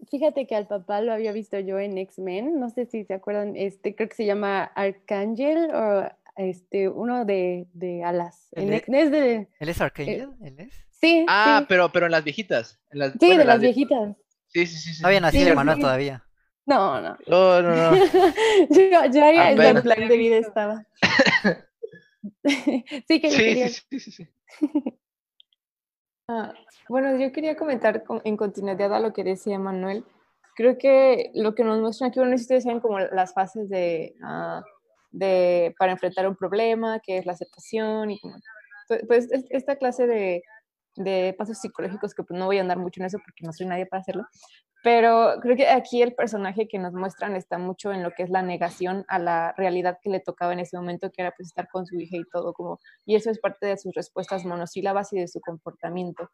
Fíjate que al papá lo había visto yo en X-Men, no sé si se acuerdan, este creo que se llama Arcángel o este, uno de, de alas. ¿Él es, de, ¿Él es Archangel? ¿Él es? Sí. Ah, Pero, pero en las viejitas. En las, sí, de las, viejitas. Sí, sí, sí. sí. Había nacido sí, Manuel todavía. No, no. No, no, no. yo, yo haría el plan de vida estaba. sí, que yo quería... sí, sí, sí, sí. Ah, bueno, yo quería comentar en continuidad a lo que decía Manuel. Creo que lo que nos muestran aquí, bueno, ustedes saben como las fases de, uh, de, para enfrentar un problema, que es la aceptación y como, pues, pues esta clase de, de pasos psicológicos que pues no voy a andar mucho en eso porque no soy nadie para hacerlo, pero creo que aquí el personaje que nos muestran está mucho en lo que es la negación a la realidad que le tocaba en ese momento, que era pues estar con su hija y todo, como, y eso es parte de sus respuestas monosílabas y de su comportamiento.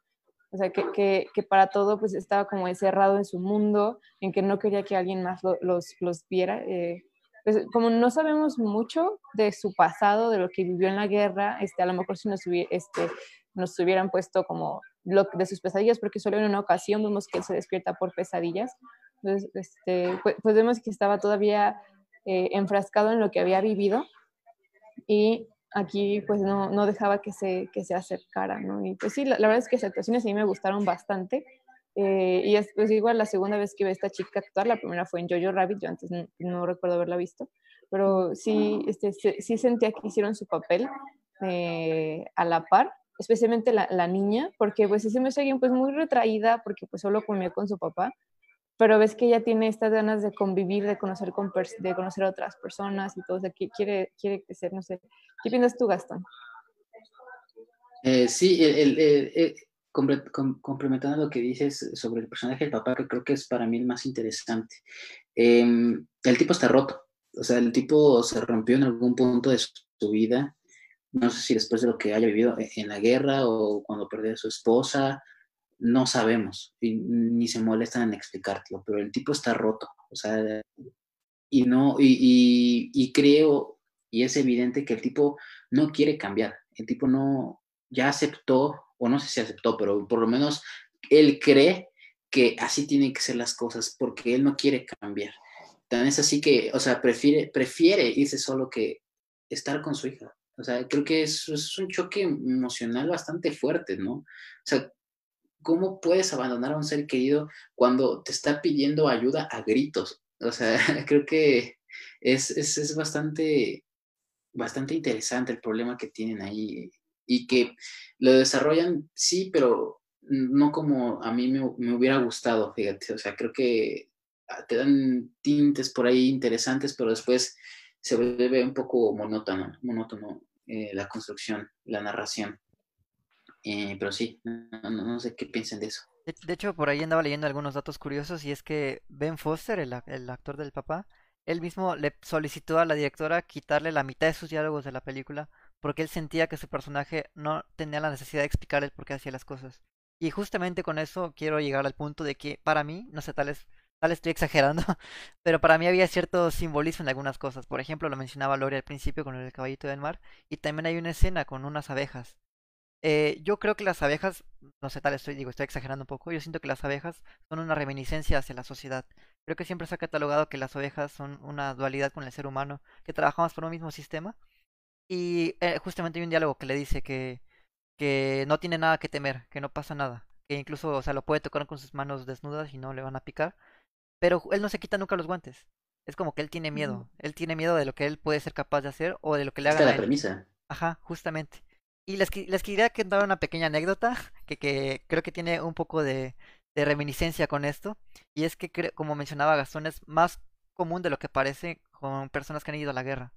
O sea, que, que, que para todo pues estaba como encerrado en su mundo, en que no quería que alguien más los, los viera. Eh, pues, como no sabemos mucho de su pasado, de lo que vivió en la guerra, este, a lo mejor si nos, este, nos hubieran puesto como lo de sus pesadillas, porque solo en una ocasión vemos que él se despierta por pesadillas. Entonces, este, pues, pues vemos que estaba todavía eh, enfrascado en lo que había vivido y aquí pues no, no dejaba que se, que se acercara, ¿no? Y pues sí, la, la verdad es que esas actuaciones a mí me gustaron bastante. Eh, y es pues, igual la segunda vez que ve esta chica actuar, la primera fue en Jojo Rabbit, yo antes no, recuerdo haberla visto, pero sí, este, sí sentía que hicieron su papel eh, a la par, especialmente la, la, niña, porque pues se me alguien pues muy retraída, porque pues solo comió con su papá, pero ves que ella tiene estas ganas de convivir, de conocer, con de conocer a otras personas y todo, o sea, que quiere, quiere crecer, no sé. ¿Qué piensas tú, Gastón? Eh, sí, el, el, complementando lo que dices sobre el personaje del papá, que creo que es para mí el más interesante. Em, el tipo está roto, o sea, el tipo se rompió en algún punto de su, vida no sé si después de lo que haya vivido e, en la guerra o cuando perdió a su esposa, no sabemos, ni se molestan en explicártelo, pero el tipo está roto, o sea, y no, y, creo, y es evidente que el tipo no quiere cambiar, el tipo no, ya aceptó, o no sé si aceptó, pero por lo menos él cree que así tienen que ser las cosas, porque él no quiere cambiar. Tan es así que, o sea, prefiere, prefiere irse solo que estar con su hija. O sea, creo que es, es un choque emocional bastante fuerte, ¿no? O sea, ¿cómo puedes abandonar a un ser querido cuando te está pidiendo ayuda a gritos? O sea, creo que es, es, es bastante, bastante interesante el problema que tienen ahí y que lo desarrollan, sí, pero no como a mí me, hubiera gustado, fíjate. O sea, creo que te dan tintes por ahí interesantes, pero después se vuelve un poco monótono, monótono eh, la construcción, la narración. Eh, pero sí, no, sé qué piensen de eso. De, hecho, por ahí andaba leyendo algunos datos curiosos y es que Ben Foster, el, el actor del papá, él mismo le solicitó a la directora quitarle la mitad de sus diálogos de la película porque él sentía que su personaje no tenía la necesidad de explicarle por qué hacía las cosas. Y justamente con eso quiero llegar al punto de que para mí, no sé, tal vez, tal estoy exagerando, pero para mí había cierto simbolismo en algunas cosas. Por ejemplo, lo mencionaba Lori al principio con el caballito del mar y también hay una escena con unas abejas eh, yo creo que las abejas, no sé, tal estoy, digo, estoy exagerando un poco, yo siento que las abejas son una reminiscencia hacia la sociedad. Creo que siempre se ha catalogado que las abejas son una dualidad con el ser humano, que trabajamos por un mismo sistema. Y eh, justamente hay un diálogo que le dice que, que no tiene nada que temer, que no pasa nada, que incluso, o sea, lo puede tocar con sus manos desnudas y no le van a picar, pero él no se quita nunca los guantes. Es como que él tiene miedo, él tiene miedo de lo que él puede ser capaz de hacer o de lo que le haga. la premisa. Ajá, justamente. Y les, les quería contar una pequeña anécdota que, que creo que tiene un poco de, de reminiscencia con esto. Y es que, como mencionaba Gastón, es más común de lo que parece con personas que han ido a la guerra.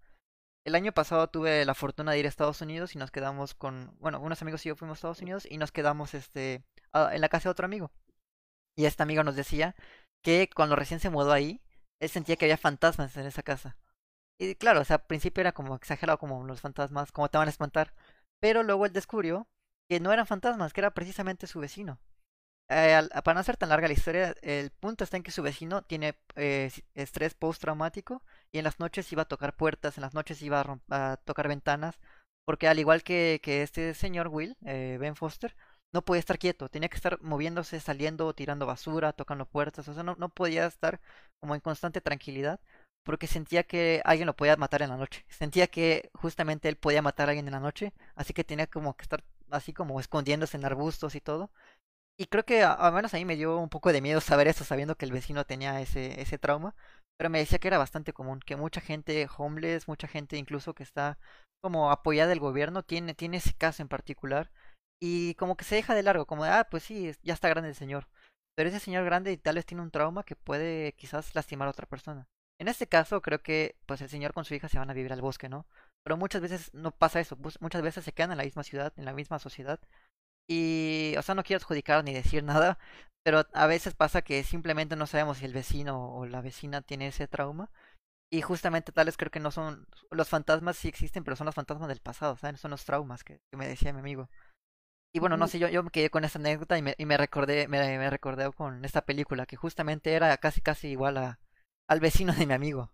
El año pasado tuve la fortuna de ir a Estados Unidos y nos quedamos con, bueno, unos amigos y yo fuimos a Estados Unidos y nos quedamos este, en la casa de otro amigo. Y este amigo nos decía que cuando recién se mudó ahí, él sentía que había fantasmas en esa casa. Y claro, o sea, al principio era como exagerado, como los fantasmas, como te van a espantar. Pero luego él descubrió que no eran fantasmas, que era precisamente su vecino. Eh, para no hacer tan larga la historia, el punto está en que su vecino tiene eh, estrés postraumático y en las noches iba a tocar puertas, en las noches iba a, tocar ventanas, porque al igual que, que este señor Will, eh, Ben Foster, no podía estar quieto, tenía que estar moviéndose, saliendo, tirando basura, tocando puertas, o sea, no, no podía estar como en constante tranquilidad porque sentía que alguien lo podía matar en la noche. Sentía que justamente él podía matar a alguien en la noche, así que tenía como que estar así como escondiéndose en arbustos y todo. Y creo que al menos a mí me dio un poco de miedo saber eso, sabiendo que el vecino tenía ese, ese trauma. Pero me decía que era bastante común, que mucha gente homeless, mucha gente incluso que está como apoyada del gobierno, tiene, tiene ese caso en particular. Y como que se deja de largo, como de, ah, pues sí, ya está grande el señor. Pero ese señor grande y tal vez tiene un trauma que puede quizás lastimar a otra persona. En este caso, creo que pues el señor con su hija se van a vivir al bosque, ¿no? Pero muchas veces no pasa eso, muchas veces se quedan en la misma ciudad, en la misma sociedad. Y, o sea, no quiero adjudicar ni decir nada, pero a veces pasa que simplemente no sabemos si el vecino o la vecina tiene ese trauma. Y justamente tales creo que no son, los fantasmas sí existen, pero son los fantasmas del pasado, ¿saben? Son los traumas que, me decía mi amigo. Y bueno, no sé, yo, yo me quedé con esa anécdota y me, y me recordé, me, me recordé con esta película, que justamente era casi casi igual a, al vecino de mi amigo.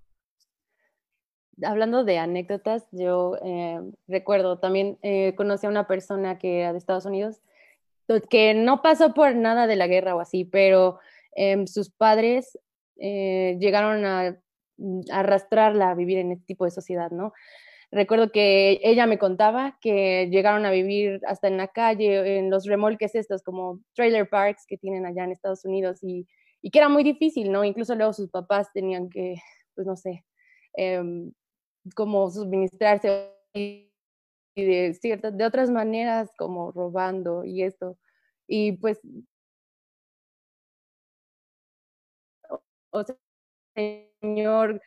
Hablando de anécdotas, yo eh, recuerdo también eh, conocí a una persona que era de Estados Unidos que no pasó por nada de la guerra o así, pero em, sus padres eh, llegaron a, mm, arrastrarla a vivir en este tipo de sociedad, ¿no? Recuerdo que ella me contaba que llegaron a vivir hasta en la calle, en los remolques estos, como trailer parks que tienen allá en Estados Unidos y y que era muy difícil, ¿no? Incluso luego sus papás tenían que, pues no sé, em, como suministrarse y de, ciertas, de otras maneras, como robando y esto. Y pues, o sea, señor.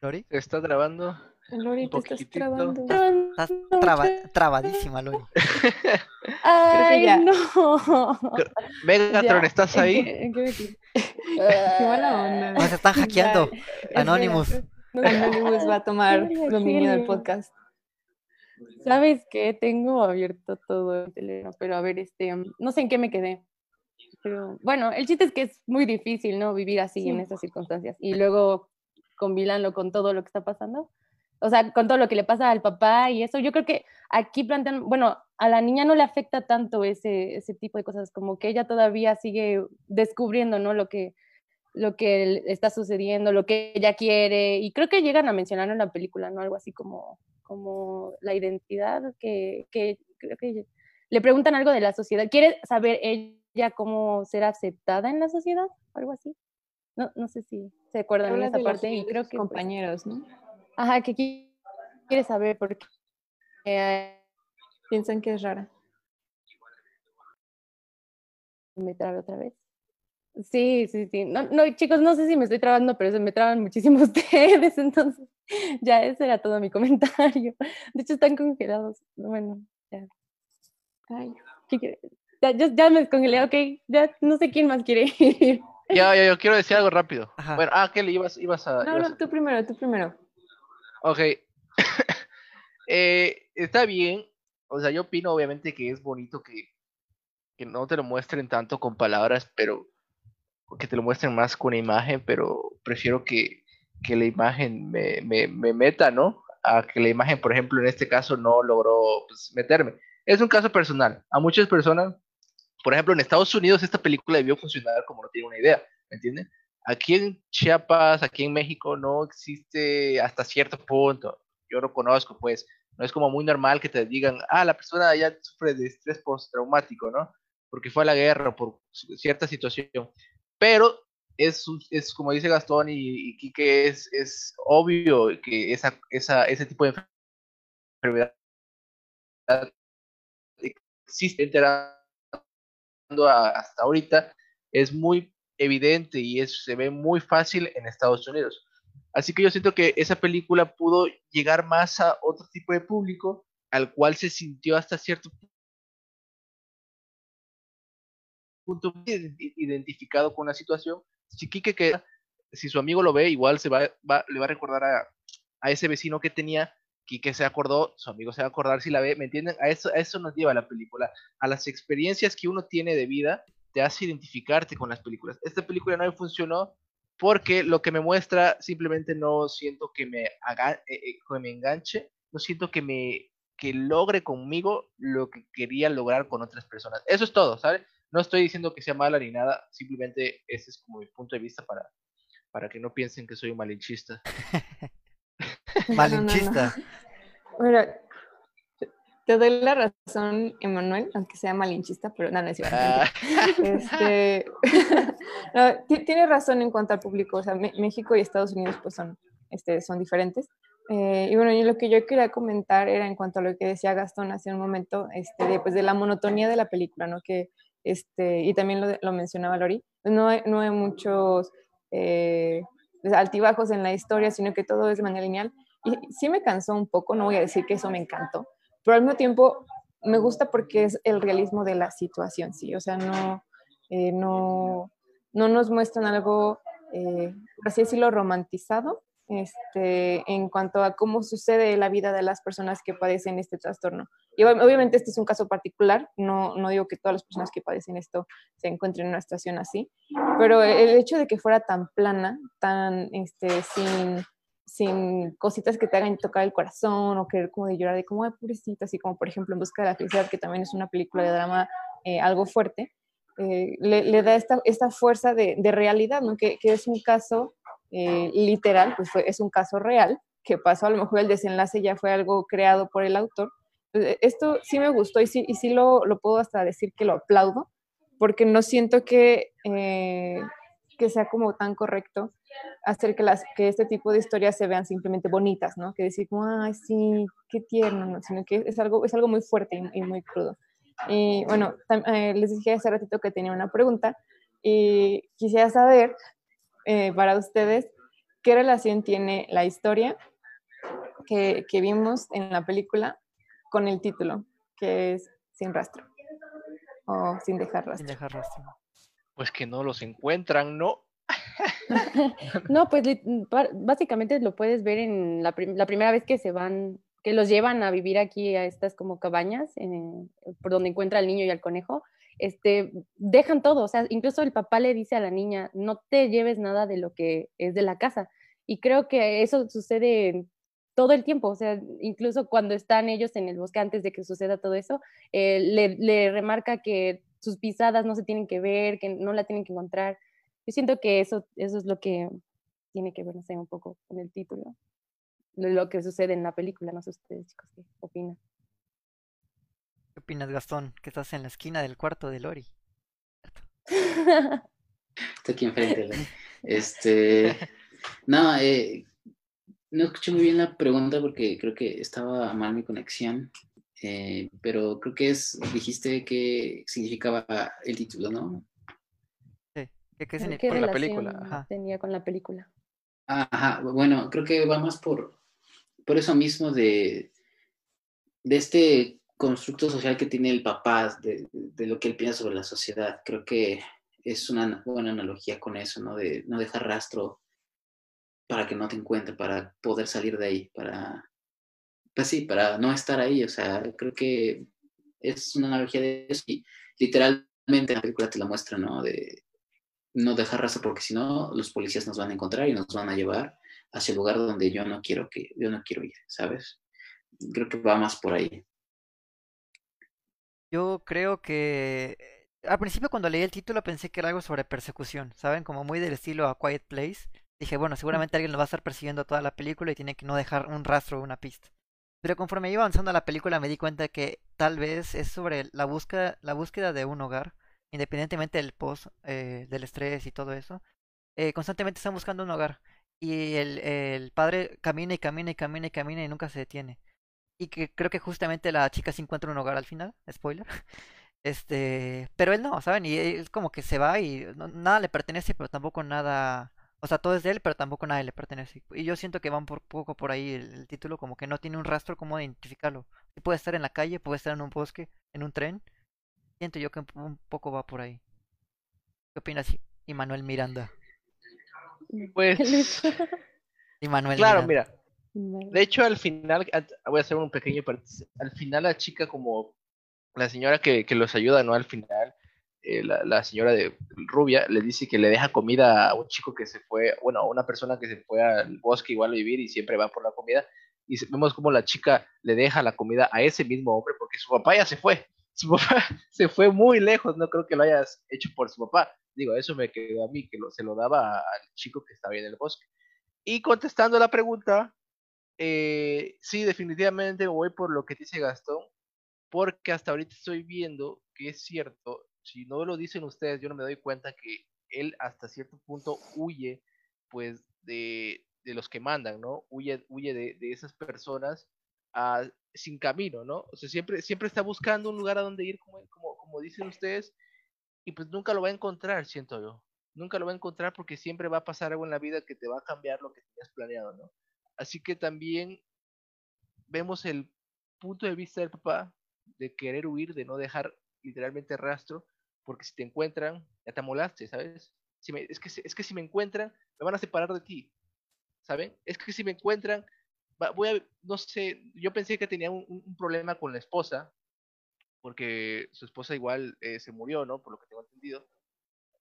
¿Lori? ¿Está grabando? Lori, te estás trabando. Estás trabadísima, Lori. Ay, no. Megatron, ¿estás ahí? ¿Qué, qué mala onda. Nos están hackeando. Anonymous. Anonymous va a tomar dominio del podcast. ¿Sabes qué? Tengo abierto todo el teléfono, pero a ver, este, no sé en qué me quedé. Pero bueno, el chiste es que es muy difícil, ¿no? Vivir así en estas circunstancias. Y luego combinarlo con todo lo que está pasando. O sea, con todo lo que le pasa al papá y eso. Yo creo que aquí plantean, bueno, a la niña no le afecta tanto ese, ese tipo de cosas, como que ella todavía sigue descubriendo, ¿no? Lo que, lo que está sucediendo, lo que ella quiere. Y creo que llegan a mencionarlo en la película, ¿no? Algo así como, como la identidad, que, que creo que le preguntan algo de la sociedad. ¿Quiere saber ella cómo ser aceptada en la sociedad? Algo así. No, no sé si se acuerdan de esa parte. Y creo que. Pues compañeros, ¿no? Ajá, que quiere saber por qué. Piensan que es rara. Me trabe otra vez. Sí, sí, sí. No, no, chicos, no sé si me estoy trabando, pero se me traban muchísimo ustedes, entonces ya ese era todo mi comentario. De hecho, están congelados. Bueno, ya. Ay, ¿qué Ya, ya, me descongelé, ok. Ya no sé quién más quiere ir. Ya, ya, yo quiero decir algo rápido. Bueno, ah, Kelly, ibas, ibas a. No, no, tú primero, tú primero. Ok. eh, está bien. O sea, yo opino, obviamente, que es bonito que, que no te lo muestren tanto con palabras, pero que te lo muestren más con imagen, pero prefiero que, que la imagen me, me, me, meta, ¿no? A que la imagen, por ejemplo, en este caso no logró pues, meterme. Es un caso personal. A muchas personas, por ejemplo, en Estados Unidos esta película debió funcionar como no tiene una idea, ¿me entienden? Aquí en Chiapas, aquí en México, no existe hasta cierto punto. Yo lo conozco, pues, no es como muy normal que te digan, ah, la persona ya sufre de estrés postraumático, ¿no? Porque fue a la guerra por cierta situación. Pero es, es como dice Gastón y, y Quique, es, es obvio que esa, esa, ese tipo de enfermedad existe hasta ahorita, es muy evidente y es, se ve muy fácil en Estados Unidos. Así que yo siento que esa película pudo llegar más a otro tipo de público al cual se sintió hasta cierto punto identificado con la situación. Si Kike que si su amigo lo ve, igual se va, le va a recordar a, a, ese vecino que tenía, Kike se acordó, su amigo se va a acordar si la ve, ¿me entienden? A eso, a eso nos lleva la película, a las experiencias que uno tiene de vida, te hace identificarte con las películas. Esta película no me funcionó porque lo que me muestra simplemente no siento que me, haga, eh, eh, que me enganche, no siento que me que logre conmigo lo que quería lograr con otras personas. Eso es todo, ¿sabes? No estoy diciendo que sea mala ni nada, simplemente ese es como mi punto de vista para, para que no piensen que soy un malinchista. malinchista. Bueno, te doy la razón, Emanuel, aunque sea malinchista, pero nada, no es ah. este, Tiene razón en cuanto al público, o sea, México y Estados Unidos pues son, este, son diferentes. Eh, y bueno, y lo que yo quería comentar era en cuanto a lo que decía Gastón hace un momento, este, de, pues, de la monotonía de la película, ¿no? Que este, y también lo, lo mencionaba Lori, no hay, no hay muchos eh, altibajos en la historia, sino que todo es de manera lineal. Y sí me cansó un poco, no voy a decir que eso me encantó, pero al mismo tiempo me gusta porque es el realismo de la situación, sí, o sea, no, eh, no, no nos muestran algo, eh, por así decirlo, romantizado, este, en cuanto a cómo sucede la vida de las personas que padecen este trastorno. Obviamente este es un caso particular, no, no digo que todas las personas que padecen esto se encuentren en una situación así, pero el hecho de que fuera tan plana, tan este, sin, cositas que te hagan tocar el corazón o querer como de llorar de como, ay, pobrecita, así como por ejemplo En Busca de la Felicidad, que también es una película de drama eh, algo fuerte, eh, le, da esta, fuerza de, realidad, que es un caso eh, literal, pues es un caso real que pasó, a lo mejor el desenlace ya fue algo creado por el autor. Eh, esto sí me gustó y sí, y sí lo, lo puedo hasta decir que lo aplaudo, porque no siento que, eh, que sea como tan correcto hacer que, las, que este tipo de historias se vean simplemente bonitas, ¿no? Que decir ay, sí, qué tierno, ¿no? sino que es algo, es algo muy fuerte y muy crudo. Y bueno, les dije hace ratito que tenía una pregunta y quisiera saber eh, para ustedes, ¿qué relación tiene la historia que, que, vimos en la película con el título, que es Sin rastro? O Sin dejar rastro. Sin dejar rastro. Pues que no los encuentran, ¿no? no, pues básicamente lo puedes ver en la, la, primera vez que se van que los llevan a vivir aquí a estas como cabañas por donde encuentra al niño y al conejo, este, dejan todo, o sea, incluso el papá le dice a la niña, no te lleves nada de lo que es de la casa. Y creo que eso sucede todo el tiempo, o sea, incluso cuando están ellos en el bosque antes de que suceda todo eso, eh, le, remarca que sus pisadas no se tienen que ver, que no la tienen que encontrar. Yo siento que eso, eso es lo que tiene que ver, no sé, un poco con el título, lo, que sucede en la película, no sé ustedes chicos, ¿qué opinan? ¿Qué opinas, Gastón? Que estás en la esquina del cuarto de Lori. Estoy aquí enfrente. Este, no, eh, no escuché muy bien la pregunta porque creo que estaba mal mi conexión, eh, pero creo que es, dijiste que significaba el título, ¿no? Sí, ¿qué, significa? la película? tenía con la película? Ajá, bueno, creo que va más por, por eso mismo de, de este constructo social que tiene el papá, de, de, lo que él piensa sobre la sociedad. Creo que es una buena analogía con eso, ¿no? De no dejar rastro para que no te encuentre, para poder salir de ahí, para, pues sí, para no estar ahí. O sea, creo que es una analogía de eso y literalmente la película te la muestra, ¿no? De no dejar rastro porque si no los policías nos van a encontrar y nos van a llevar hacia el lugar donde yo no quiero que yo no quiero ir, ¿sabes? Creo que va más por ahí. Yo creo que al principio cuando leí el título pensé que era algo sobre persecución, ¿saben? Como muy del estilo A Quiet Place Dije, bueno, seguramente alguien lo va a estar persiguiendo toda la película y tiene que no dejar un rastro o una pista. Pero conforme iba avanzando la película me di cuenta que tal vez es sobre la búsqueda, la búsqueda de un hogar, independientemente del post, eh, del estrés y todo eso. Eh, constantemente están buscando un hogar. Y el, el padre camina y camina y camina y camina y nunca se detiene. Y que creo que justamente la chica se encuentra un hogar al final, spoiler. Este, pero él no, ¿saben? Y es como que se va y nada le pertenece, pero tampoco nada o sea, todo es de él, pero tampoco nadie le pertenece. Y yo siento que van por poco por ahí el, título, como que no tiene un rastro como identificarlo. Puede estar en la calle, puede estar en un bosque, en un tren. Siento yo que un, poco va por ahí. ¿Qué opinas, Manuel Miranda? Pues. Manuel claro, mira. De hecho, al final, voy a hacer un pequeño Al final, la chica, como la señora que, que los ayuda, ¿no? Al final, eh, la, señora de rubia le dice que le deja comida a un chico que se fue, bueno, a una persona que se fue al bosque igual a vivir y siempre va por la comida. Y vemos como la chica le deja la comida a ese mismo hombre porque su papá ya se fue. Su papá se fue muy lejos, no creo que lo hayas hecho por su papá. Digo, eso me quedó a mí, que se lo daba al chico que estaba en el bosque. Y contestando la pregunta, eh, sí, definitivamente voy por lo que dice Gastón, porque hasta ahorita estoy viendo que es cierto, si no lo dicen ustedes, yo no me doy cuenta que él hasta cierto punto huye, pues, de, los que mandan, ¿no? Huye, huye de, esas personas a, sin camino, ¿no? O sea, siempre, siempre está buscando un lugar a donde ir, como, como, como dicen ustedes, y pues nunca lo va a encontrar, siento yo. Nunca lo va a encontrar porque siempre va a pasar algo en la vida que te va a cambiar lo que tenías planeado, ¿no? Así que también vemos el punto de vista del papá de querer huir, de no dejar literalmente rastro, porque si te encuentran, ya te amolaste, ¿sabes? Si es, que, es que si me encuentran, me van a separar de ti, ¿saben? Es que si me encuentran, voy a, no sé, yo pensé que tenía un, problema con la esposa, porque su esposa igual eh, se murió, ¿no? Por lo que tengo entendido.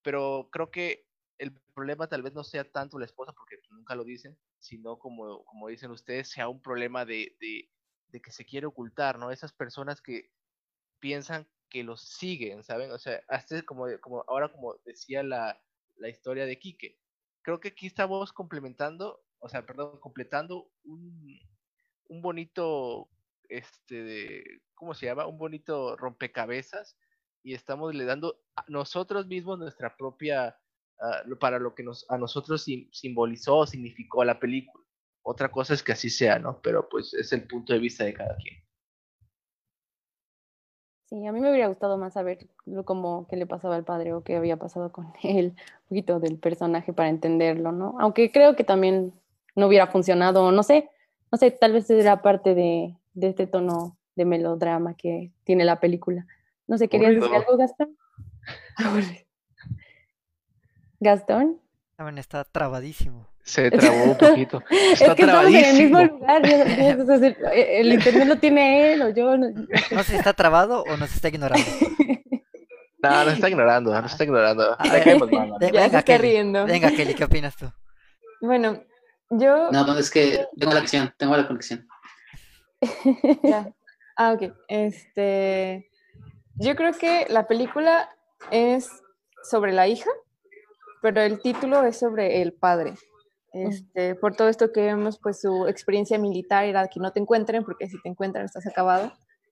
Pero creo que el problema tal vez no sea tanto la esposa, porque nunca lo dicen, sino como, como dicen ustedes, sea un problema de, de, que se quiere ocultar, ¿no? Esas personas que piensan que los siguen, ¿saben? O sea, hasta como, como ahora como decía la, la historia de Quique. Creo que aquí estamos complementando, o sea, perdón, completando un, un bonito, este, ¿cómo se llama? Un bonito rompecabezas y estamos le dando a nosotros mismos nuestra propia, uh, para lo que nos, a nosotros simbolizó, significó la película. Otra cosa es que así sea, ¿no? Pero pues es el punto de vista de cada quien. Sí, a mí me hubiera gustado más saber cómo qué le pasaba al padre o qué había pasado con él, un poquito del personaje para entenderlo, ¿no? Aunque creo que también no hubiera funcionado, no sé, no sé, tal vez era parte de, de este tono de melodrama que tiene la película. No sé, ¿querías decir algo, Gastón? ¿Gastón? Saben, está trabadísimo. Se trabó un poquito. Está es que estamos en el mismo lugar. El internet lo tiene él o yo. No, sé si está trabado o nos está ignorando. No, nos está ignorando, nos está ignorando. ya se está riendo. Venga, Kelly, ¿qué opinas tú? Bueno, yo... No, no, es que tengo la conexión, tengo la conexión. ya. Ah, ok. Este... Yo creo que la película es sobre la hija, pero el título es sobre el padre. Este, por todo esto que vemos, pues su experiencia militar era que no te encuentren, porque si te encuentran estás acabado.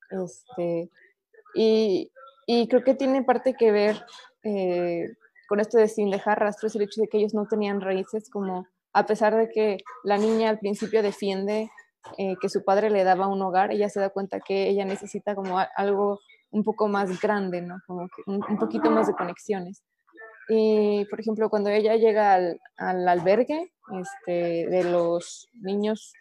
Este, y, y creo que tiene parte que ver eh, con esto de sin dejar rastros, el hecho de que ellos no tenían raíces, como a pesar de que la niña al principio defiende eh, que su padre le daba un hogar, ella se da cuenta que ella necesita como algo un poco más grande, ¿no? Como que un, poquito más de conexiones. Y, por ejemplo, cuando ella llega al, al albergue este, de los niños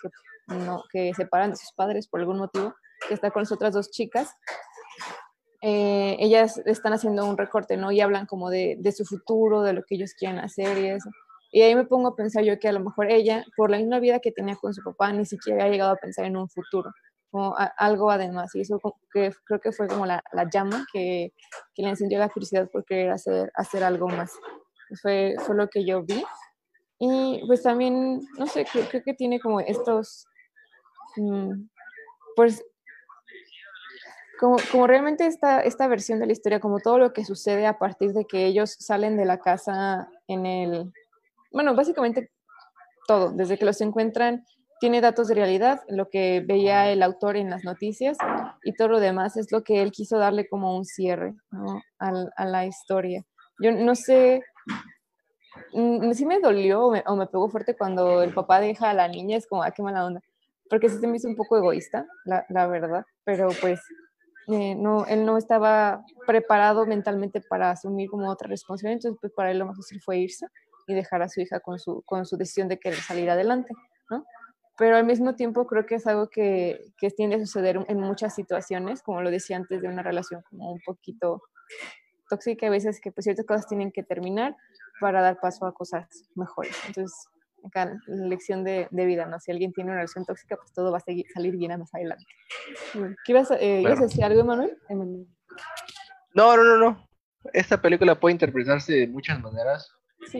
que, no, que separan de sus padres por algún motivo, que está con las otras dos chicas, eh, ellas están haciendo un recorte, ¿no? Y hablan como de, de, su futuro, de lo que ellos quieren hacer y eso. Y ahí me pongo a pensar yo que a lo mejor ella, por la misma vida que tenía con su papá, ni siquiera había llegado a pensar en un futuro como algo además. Y eso que, creo que fue como la, la llama que, le encendió la curiosidad por querer hacer, hacer algo más. Fue, fue lo que yo vi. Y pues también, no sé, creo, creo que tiene como estos, mm, pues, como, como, realmente esta, esta versión de la historia, como todo lo que sucede a partir de que ellos salen de la casa en el, bueno, básicamente todo, desde que los encuentran tiene datos de realidad, lo que veía el autor en las noticias y todo lo demás es lo que él quiso darle como un cierre a, la historia. Yo no sé, mm, sí me dolió o me, pegó fuerte cuando el papá deja a la niña, es como, ah, qué mala onda, porque sí se me hizo un poco egoísta, la, verdad, pero pues eh, no, él no estaba preparado mentalmente para asumir como otra responsabilidad, entonces pues para él lo más fácil fue irse y dejar a su hija con su, con su decisión de querer salir adelante, ¿no? Pero al mismo tiempo creo que es algo que, que tiende a suceder en muchas situaciones, como lo decía antes, de una relación como un poquito tóxica, a veces que pues, ciertas cosas tienen que terminar para dar paso a cosas mejores. Entonces, acá la lección de, de, vida, ¿no? Si alguien tiene una relación tóxica, pues todo va a seguir, salir bien más adelante. ¿Qué ibas, eh, ¿ibas a decir algo, Emanuel? No, no, no, no. Esta película puede interpretarse de muchas maneras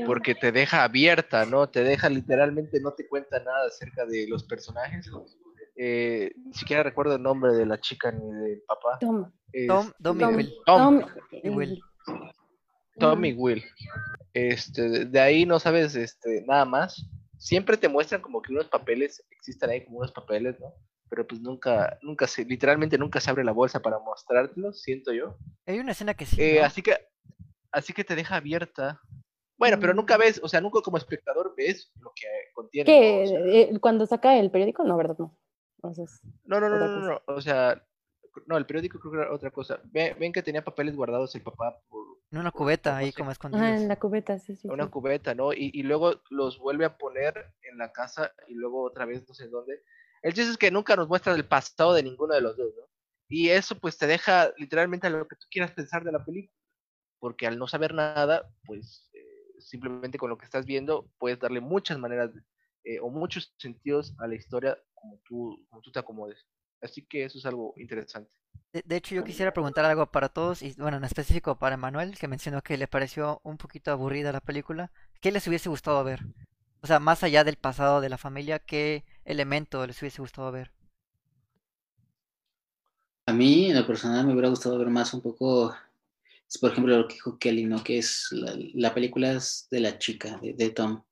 porque te deja abierta, ¿no? Te deja literalmente, no te cuenta nada acerca de los personajes. Eh, ni siquiera recuerdo el nombre de la chica ni del papá. Tom. Tom, Tom, y Will. Tom, y Will. Tom y Will. Este, de ahí no sabes este, nada más. Siempre te muestran como que unos papeles, existen ahí como unos papeles, ¿no? Pero pues nunca, nunca se, literalmente nunca se abre la bolsa para mostrártelos, siento yo. Hay una escena que sí. Eh, así que, así que te deja abierta bueno, pero nunca ves, o sea, nunca como espectador ves lo que contiene. ¿Qué? Eh, cuando saca el periódico? No, ¿verdad? No. Entonces, no, no, no, no, no, o sea, no, el periódico creo que era otra cosa. Ven, ven que tenía papeles guardados el papá por... En una cubeta ahí como escondidos. Ah, en la cubeta, sí, sí. Una cubeta, ¿no? Y, y luego los vuelve a poner en la casa y luego otra vez no sé dónde. El chiste es que nunca nos muestra el pasado de ninguno de los dos, ¿no? Y eso pues te deja literalmente a lo que tú quieras pensar de la película. Porque al no saber nada, pues simplemente con lo que estás viendo puedes darle muchas maneras eh, o muchos sentidos a la historia como tú, como tú te acomodes. Así que eso es algo interesante. De, hecho, yo quisiera preguntar algo para todos, y bueno, en específico para Manuel, que mencionó que le pareció un poquito aburrida la película. ¿Qué les hubiese gustado ver? O sea, más allá del pasado de la familia, ¿qué elemento les hubiese gustado ver? A mí, en lo personal, me hubiera gustado ver más un poco por ejemplo, lo que dijo Kelly, ¿no? Que es la, película es de la chica, de, Tom.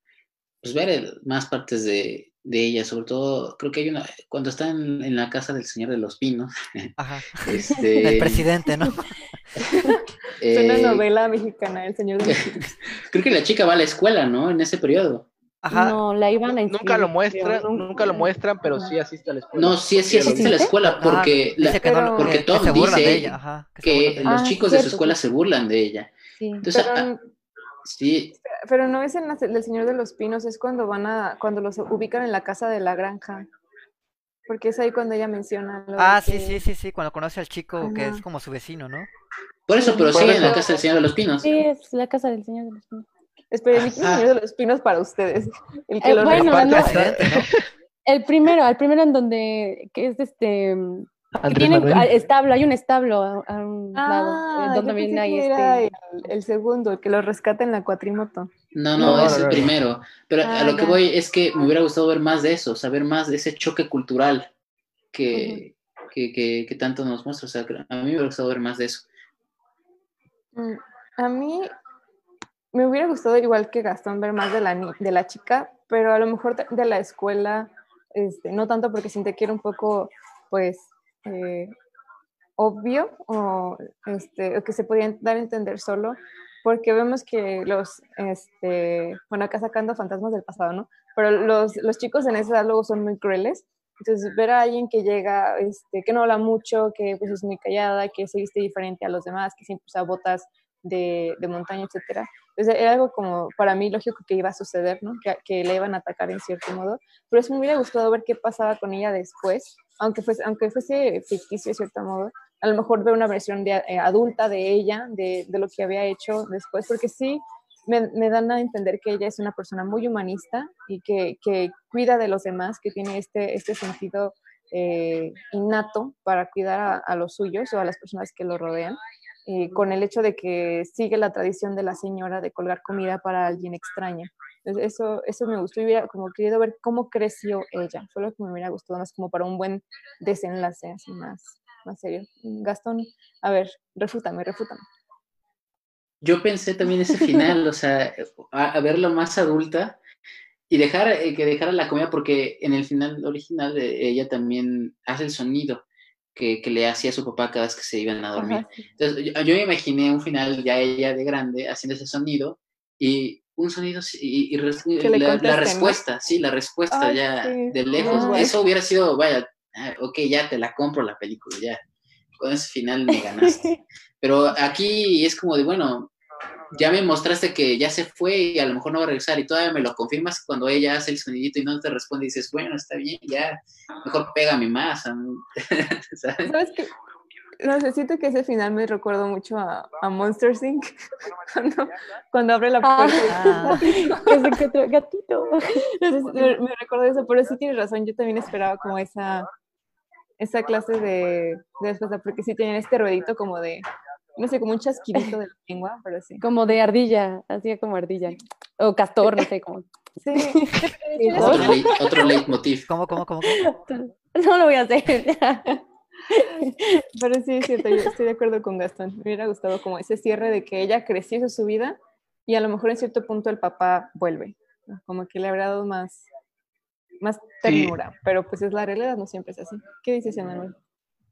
Pues ver más partes de, de, ella, sobre todo, creo que hay una, cuando está en, la casa del Señor de los Pinos. Ajá. Este, el presidente, ¿no? es una eh, novela mexicana, El Señor de los Pinos. creo que la chica va a la escuela, ¿no? En ese periodo. Ajá. No, la iban a Nunca lo muestran, nunca lo muestran, pero sí asiste a la escuela. No, sí, sí asiste a la escuela porque, la, porque Tom dice que, los chicos de su escuela se burlan de ella. Sí. Entonces, pero, ah, sí. pero no es en El Señor de los Pinos, es cuando van a, cuando los ubican en la casa de la granja. Porque es ahí cuando ella menciona. ah, sí, sí, sí, sí, cuando conoce al chico que es como su vecino, ¿no? Por eso, pero sí, en la casa del Señor de los Pinos. Sí, es la casa del Señor de los Pinos. Esperen, mi de los pinos para ustedes. El que eh, bueno, El primero, el primero en donde, que es este, tienen establo, hay un establo a, un lado, eh, donde también hay este... El, segundo, el que lo rescata en la cuatrimoto. No, no, es el primero. Pero a ah, lo que voy es que me hubiera gustado ver más de eso, saber más de ese choque cultural que, que, que, tanto nos muestra. O sea, a mí me hubiera gustado ver más de eso. Mm, a mí me hubiera gustado, igual que Gastón, ver más de la, de la chica, pero a lo mejor de la escuela, este, no tanto porque siente que era un poco, pues, eh, obvio o, este, que se podía dar a entender solo, porque vemos que los, este, bueno, acá sacando fantasmas del pasado, ¿no? Pero los, los chicos en ese edad luego son muy crueles. Entonces, ver a alguien que llega, este, que no habla mucho, que pues es muy callada, que se viste diferente a los demás, que siempre usa botas de, montaña, etcétera. Entonces, era algo como para mí lógico que iba a suceder, ¿no? Que, que le iban a atacar en cierto modo. Pero eso me hubiera gustado ver qué pasaba con ella después, aunque fuese, aunque fuese ficticio de cierto modo, a lo mejor ver una versión de, eh, adulta de ella, de, de, lo que había hecho después, porque sí me, dan a entender que ella es una persona muy humanista y que, que cuida de los demás, que tiene este, este sentido eh, innato para cuidar a, los suyos o a las personas que lo rodean, eh, con el hecho de que sigue la tradición de la señora de colgar comida para alguien extraño. Eso, eso me gustó y hubiera como querido ver cómo creció ella. Fue lo que me hubiera gustado más como para un buen desenlace, así más, más serio. Gastón, a ver, refútame, refútame. Yo pensé también ese final, o sea, a, verlo más adulta y dejar eh, que dejara la comida porque en el final original eh, ella también hace el sonido que, que, le hacía a su papá cada vez que se iban a dormir. Entonces yo, yo, me imaginé un final ya ella de grande haciendo ese sonido y un sonido y, la, respuesta, sí, la respuesta ya de lejos. Eso hubiera sido, vaya, ah, ok, ya te la compro la película, ya. Con ese final me ganaste. Pero aquí es como de, bueno, ya me mostraste que ya se fue y a lo mejor no va a regresar y todavía me lo confirmas cuando ella hace el sonidito y no te responde y dices, bueno, está bien, ya, mejor pégame más. ¿Sabes? ¿Sabes qué? no sé, siento que ese final me recuerdo mucho a, a Monster Inc. cuando, cuando, abre la puerta. Ah, gatito. gatito. me, me recuerdo eso, pero sí tienes razón, yo también esperaba como esa, esa clase de, de respuesta, porque sí tenían este ruedito como de, no sé, como un chasquidito de la lengua, pero sí. Como de ardilla, así como ardilla. O castor, no sé, como. Sí. otro, leitmotiv. ¿Cómo, cómo, cómo? No lo voy a hacer. Pero sí, es cierto, yo estoy de acuerdo con Gastón. Me hubiera gustado como ese cierre de que ella creció su vida y a lo mejor en cierto punto el papá vuelve. Como que le habrá dado más, más ternura. Pero pues es la realidad, no siempre es así. ¿Qué dices, Emanuel?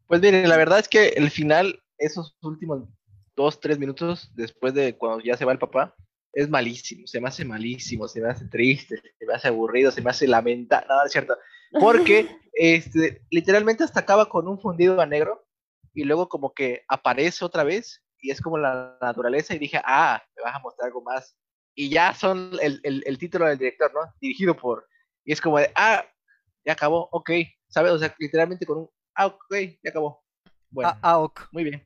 Pues miren, la verdad es que el final, esos últimos dos, tres minutos después de cuando ya se va el papá, es malísimo, se me hace malísimo, se me hace triste, se me hace aburrido, se me hace lamentar, nada, es cierto, porque este, literalmente hasta acaba con un fundido a negro y luego como que aparece otra vez y es como la naturaleza y dije, ah, me vas a mostrar algo más. Y ya son el, el, el título del director, ¿no? Dirigido por, y es como de, ah, ya acabó, ok, ¿sabes? O sea, literalmente con un, ah, ok, ya acabó. Bueno, ah, ok. Muy bien.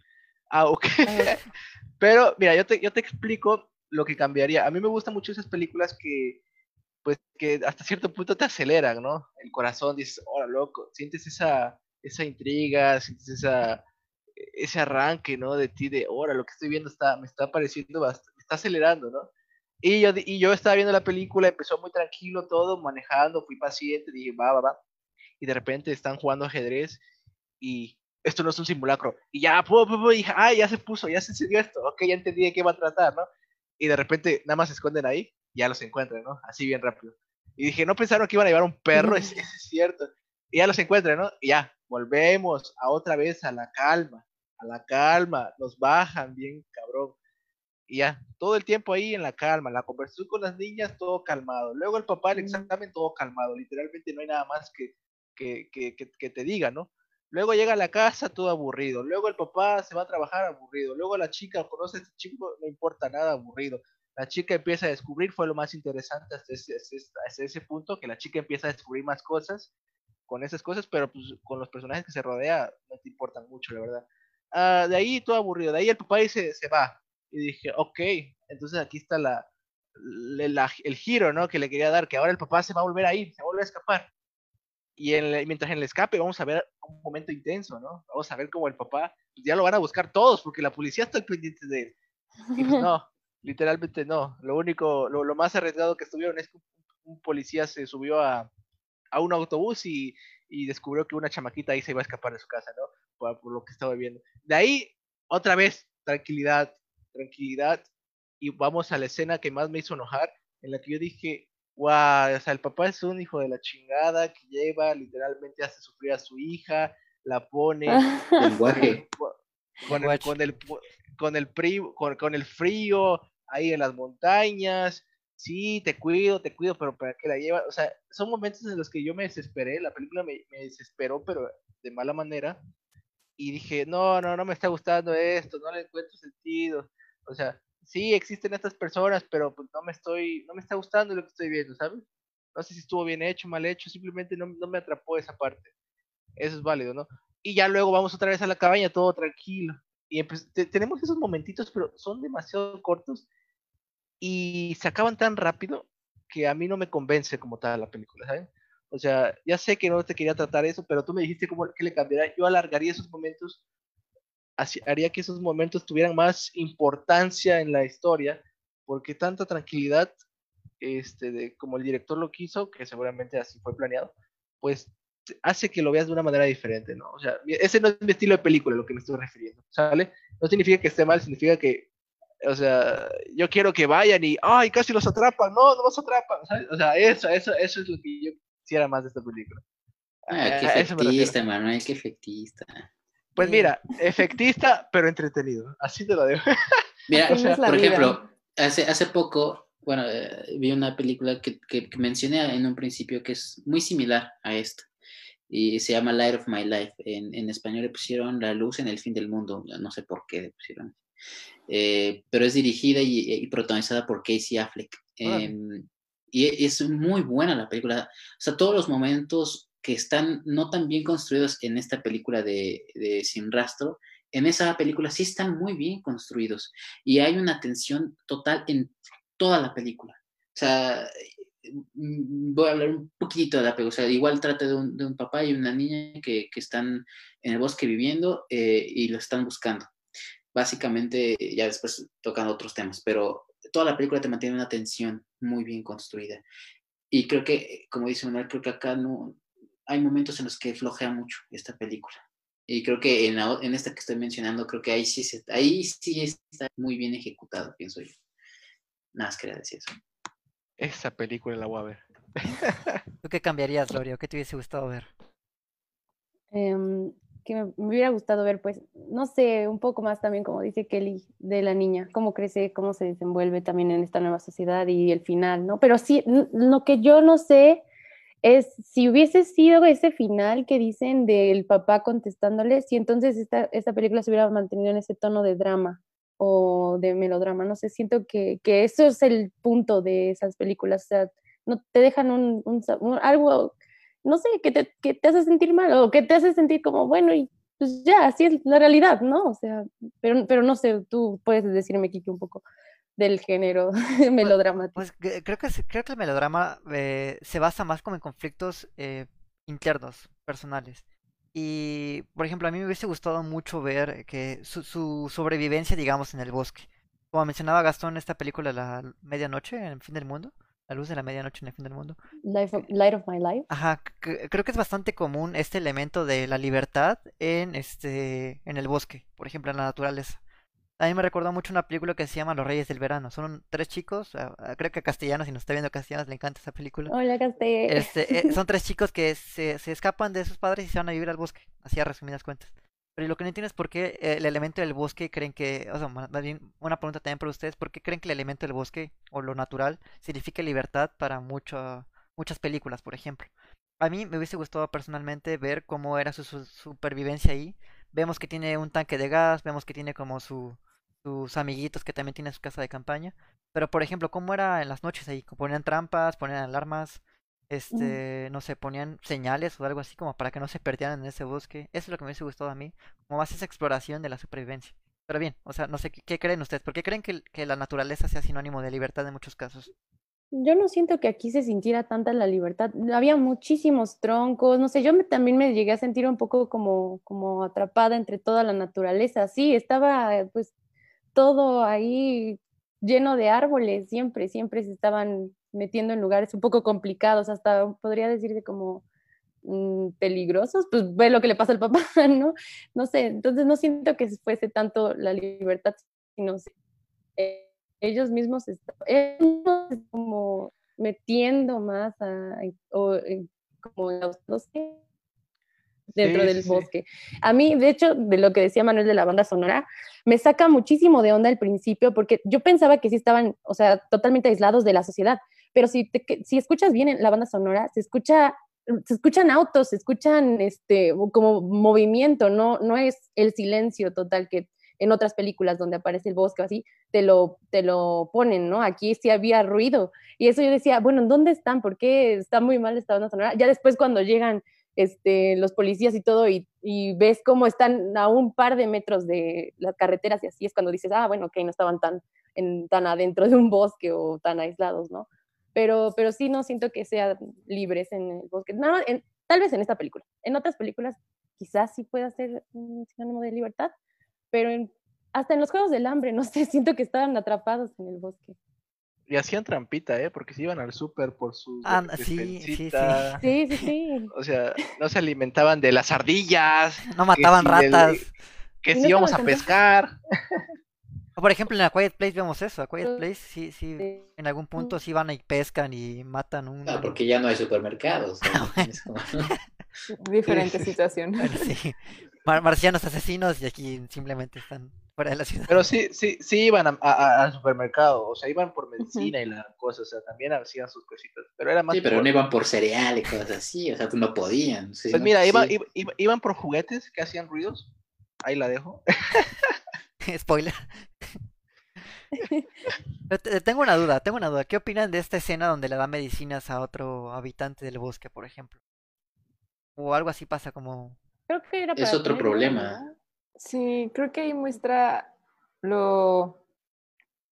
Ah, ok. Pero mira, yo te, yo te explico lo que cambiaría. A mí me gustan mucho esas películas que, pues, que hasta cierto punto te aceleran, ¿no? El corazón, dices, hola, loco, sientes esa, esa intriga, sientes esa, ese arranque, ¿no? De ti, de, ahora lo que estoy viendo está, me está pareciendo, me está acelerando, ¿no? Y yo, y yo estaba viendo la película, empezó muy tranquilo todo, manejando, fui paciente, dije, va, va, va. Y de repente están jugando ajedrez y esto no es un simulacro. Y ya, pu, pu, dije, ah, ya se puso, ya se encendió esto, ok, ya entendí de qué va a tratar, ¿no? y de repente nada más se esconden ahí, ya los encuentran, ¿no? Así bien rápido. Y dije, no pensaron que iban a llevar un perro, es, es cierto. Y ya los encuentran, ¿no? Y ya, volvemos a otra vez a la calma, a la calma, nos bajan bien cabrón. Y ya, todo el tiempo ahí en la calma, la conversación con las niñas, todo calmado. Luego el papá, el examen, todo calmado. Literalmente no hay nada más que, que, que, que te diga, ¿no? Luego llega a la casa todo aburrido. Luego el papá se va a trabajar aburrido. Luego la chica conoce a este chico, no importa nada, aburrido. La chica empieza a descubrir, fue lo más interesante hasta ese, hasta ese punto, que la chica empieza a descubrir más cosas con esas cosas, pero pues con los personajes que se rodea no te importan mucho, la verdad. Ah, de ahí todo aburrido. De ahí el papá dice, se va. Y dije, ok, entonces aquí está la, el giro, ¿no? Que le quería dar, que ahora el papá se va a volver a ir, se volver a escapar. Y en mientras en el escape vamos a ver un momento intenso, ¿no? Vamos a ver cómo el papá, pues, ya lo van a buscar todos, porque la policía está pendiente de él. Y pues no, literalmente no. Lo único, lo, lo, más arriesgado que estuvieron es que un, policía se subió a, a un autobús y, y, descubrió que una chamaquita ahí se iba a escapar de su casa, ¿no? Por, por lo que estaba viendo. De ahí, otra vez, tranquilidad, tranquilidad. Y vamos a la escena que más me hizo enojar, en la que yo dije, wow, o sea, el papá es un hijo de la chingada que lleva, literalmente hace sufrir a su hija, la pone con, el, con, el, con, el, con, con el frío ahí en las montañas, sí, te cuido, te cuido, pero para que la lleva, o sea, son momentos en los que yo me desesperé, la película me, me, desesperó, pero de mala manera, y dije, no, no, no me está gustando esto, no le encuentro sentido, o sea, sí existen estas personas, pero pues no me estoy, no me está gustando lo que estoy viendo, ¿sabes? No sé si estuvo bien hecho, mal hecho, simplemente no, me atrapó esa parte. Eso es válido, ¿no? Y ya luego vamos otra vez a la cabaña, todo tranquilo. Y pues, tenemos esos momentitos, pero son demasiado cortos y se acaban tan rápido que a mí no me convence como tal la película, ¿sabes? O sea, ya sé que no te quería tratar eso, pero tú me dijiste cómo que le cambiaría. Yo alargaría esos momentos haría que esos momentos tuvieran más importancia en la historia, porque tanta tranquilidad, este, de, como el director lo quiso, que seguramente así fue planeado, pues hace que lo veas de una manera diferente, ¿no? O sea, ese no es mi estilo de película, lo que me estoy refiriendo, ¿sale? No significa que esté mal, significa que, o sea, yo quiero que vayan y, ay, casi los atrapan, no, no los atrapan, ¿sabes? O sea, eso, eso, eso es lo que yo quisiera más de esta película. Ah, qué efectista, Manuel, qué efectista. Pues mira, efectista, pero entretenido. Así te lo digo. Mira, por ejemplo, hace, hace poco, bueno, eh, vi una película que, que, mencioné en un principio que es muy similar a esta. Y se llama Light of My Life. En, en español le pusieron La luz en el fin del mundo. No sé por qué le pusieron. Eh, pero es dirigida y, protagonizada por Casey Affleck. Em, y es muy buena la película. O sea, todos los momentos que están no tan bien construidos en esta película de, Sin Rastro, en esa película sí están muy bien construidos y hay una tensión total en toda la película. O sea, mm, voy a hablar un poquito de película. O sea, igual trata de un, papá y una niña que, están en el bosque viviendo eh, y lo están buscando. Básicamente, ya después tocan otros temas, pero toda la película te mantiene una tensión muy bien construida. Y creo que, como dice Manuel, creo que acá no, hay momentos en los que flojea mucho esta película. Y creo que en, en esta que estoy mencionando, creo que ahí sí, se, ahí sí está muy bien ejecutado, pienso yo. Nada más quería decir eso. Esa película la voy a ver. ¿Tú qué cambiarías, Lorio? ¿Qué te hubiese gustado ver? Em, que me, hubiera gustado ver, pues, no sé, un poco más también, como dice Kelly, de la niña, cómo crece, cómo se desenvuelve también en esta nueva sociedad y el final, ¿no? Pero sí, lo que yo no sé es si hubiese sido ese final que dicen del papá contestándole, si entonces esta, esta película se hubiera mantenido en ese tono de drama o de melodrama, no sé, siento que, que eso es el punto de esas películas, o sea, no te dejan un, algo, no sé, que te, que te hace sentir mal o que te hace sentir como, bueno, y pues ya, así es la realidad, ¿no? O sea, pero, pero no sé, tú puedes decirme, Kiki, un poco del género pues, melodramático. Pues, creo que creo que el melodrama eh, se basa más como en conflictos eh, internos, personales. Y, por ejemplo, a mí me hubiese gustado mucho ver que su, su sobrevivencia, digamos, en el bosque. Como mencionaba Gastón en esta película, La Medianoche, en el fin del mundo. La luz de la medianoche en el fin del mundo. Light of My Life. Ajá, creo que es bastante común este elemento de la libertad en este en el bosque, por ejemplo, en la naturaleza. A mí me recordó mucho una película que se llama Los Reyes del Verano. Son tres chicos, ah, ah, creo que a Castellanos, si nos está viendo Castellanos, le encanta esa película. Hola, Castellanos. Este, eh, son tres chicos que se, se, escapan de sus padres y se van a vivir al bosque, así a resumidas cuentas. Pero lo que no entiendo es por qué el elemento del bosque creen que, o sea, más bien una pregunta también para ustedes, ¿por qué creen que el elemento del bosque o lo natural significa libertad para mucho, muchas películas, por ejemplo? A mí me hubiese gustado personalmente ver cómo era su supervivencia ahí. Vemos que tiene un tanque de gas, vemos que tiene como su, sus amiguitos que también tienen su casa de campaña. Pero, por ejemplo, ¿cómo era en las noches ahí? ¿Ponían trampas? ¿Ponían alarmas? Mm. Este, no sé, ponían señales o algo así como para que no se perdieran en ese bosque. Eso es lo que me hubiese gustado a mí, como más esa exploración de la supervivencia. Pero bien, o sea, no sé, ¿qué, creen ustedes? ¿Por qué creen que, que la naturaleza sea sinónimo de libertad en muchos casos? Yo no siento que aquí se sintiera tanta la libertad. Había muchísimos troncos, no sé, yo también me llegué a sentir un poco como, como atrapada entre toda la naturaleza. Sí, estaba pues todo ahí lleno de árboles, siempre, siempre se estaban metiendo en lugares un poco complicados, hasta podría decir como mm, peligrosos, pues ve lo que le pasa al papá, ¿no? No sé, entonces no siento que fuese tanto la libertad, sino eh, ellos mismos están como metiendo más a, o, como dentro del bosque. A mí, de hecho, de lo que decía Manuel de la banda sonora, me saca muchísimo de onda al principio porque yo pensaba que sí estaban, o sea, totalmente aislados de la sociedad, pero si, si escuchas bien la banda sonora, se escucha se escuchan autos, se escuchan este como movimiento, no no es el silencio total que en otras películas donde aparece el bosque o así, te lo, te lo ponen, ¿no? Aquí sí había ruido. Y eso yo decía, bueno, ¿dónde están? ¿Por qué está muy mal esta banda sonora? Ya después cuando llegan este, los policías y todo, y, ves cómo están a un par de metros de las carreteras y así es cuando dices, ah, bueno, ok, no estaban tan, en, tan adentro de un bosque o tan aislados, ¿no? Pero, pero sí no siento que sean libres en el bosque. Nada tal vez en esta película. En otras películas quizás sí pueda ser un sinónimo de libertad, pero hasta en los Juegos del Hambre, no sé, siento que estaban atrapados en el bosque. Y hacían trampita, ¿eh? Porque se iban al súper por sus... Ah, sí, sí, sí. Sí, sí, sí. O sea, no se alimentaban de las ardillas. No mataban ratas. que si íbamos a pescar. por ejemplo, en la Quiet Place vemos eso. A Quiet Place sí, sí, en algún punto sí van y pescan y matan un... No, porque ya no hay supermercados. Diferente situación. sí. Marcianos asesinos y aquí simplemente están fuera de la ciudad. Pero sí, sí, sí iban al supermercado, o sea, iban por medicina y la cosa, o sea, también hacían sus cositas, pero era más... Sí, pero no iban por cereal y cosas así, o sea, no podían. pues mira, iban, iban por juguetes que hacían ruidos, ahí la dejo. Spoiler. tengo una duda, tengo una duda. ¿Qué opinan de esta escena donde le da medicinas a otro habitante del bosque, por ejemplo? O algo así pasa como Creo que era es otro problema. Sí, creo que ahí muestra lo,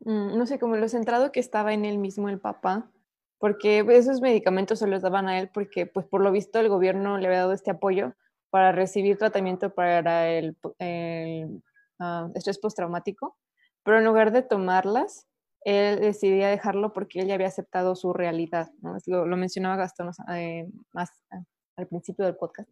mm, no sé, como lo centrado que estaba en él mismo el papá, porque esos medicamentos se los daban a él porque, pues por lo visto, el gobierno le había dado este apoyo para recibir tratamiento para el, el uh, estrés postraumático, pero en lugar de tomarlas, él decidía dejarlo porque él ya había aceptado su realidad, ¿no? lo, lo, mencionaba Gastón eh, más ah, al principio del podcast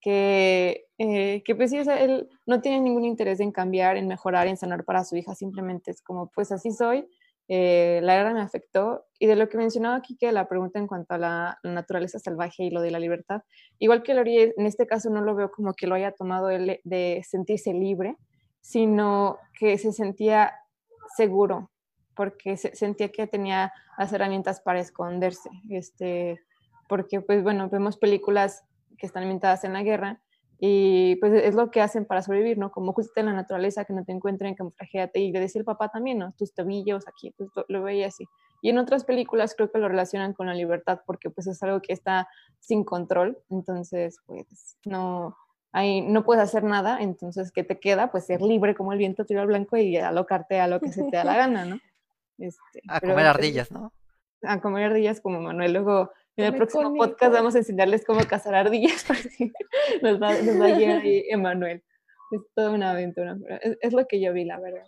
que, eh, que pues sí, él no tiene ningún interés en cambiar, en mejorar, en sanar para su hija, simplemente es como, pues así soy, eh, la guerra me afectó, y de lo que mencionaba aquí, que la pregunta en cuanto a la, naturaleza salvaje y lo de la libertad, igual que Lori, en este caso no lo veo como que lo haya tomado él de sentirse libre, sino que se sentía seguro, porque se, sentía que tenía las herramientas para esconderse, este, porque pues bueno, vemos películas que están ambientadas en la guerra y pues es lo que hacen para sobrevivir, ¿no? Como justo en la naturaleza, que no te encuentren, camuflajeate y le decía el papá también, ¿no? Tus tobillos aquí, pues lo, veía así. Y en otras películas creo que lo relacionan con la libertad porque pues es algo que está sin control, entonces pues no, ahí no puedes hacer nada, entonces ¿qué te queda? Pues ser libre como el viento tiro al blanco y alocarte a lo que se te da la gana, ¿no? Este, a comer ardillas, ¿no? A comer ardillas como Manuel luego en el próximo podcast vamos a enseñarles cómo cazar ardillas. nos, va, nos va a guiar ahí Emanuel. Es toda una aventura. Es, lo que yo vi, la verdad.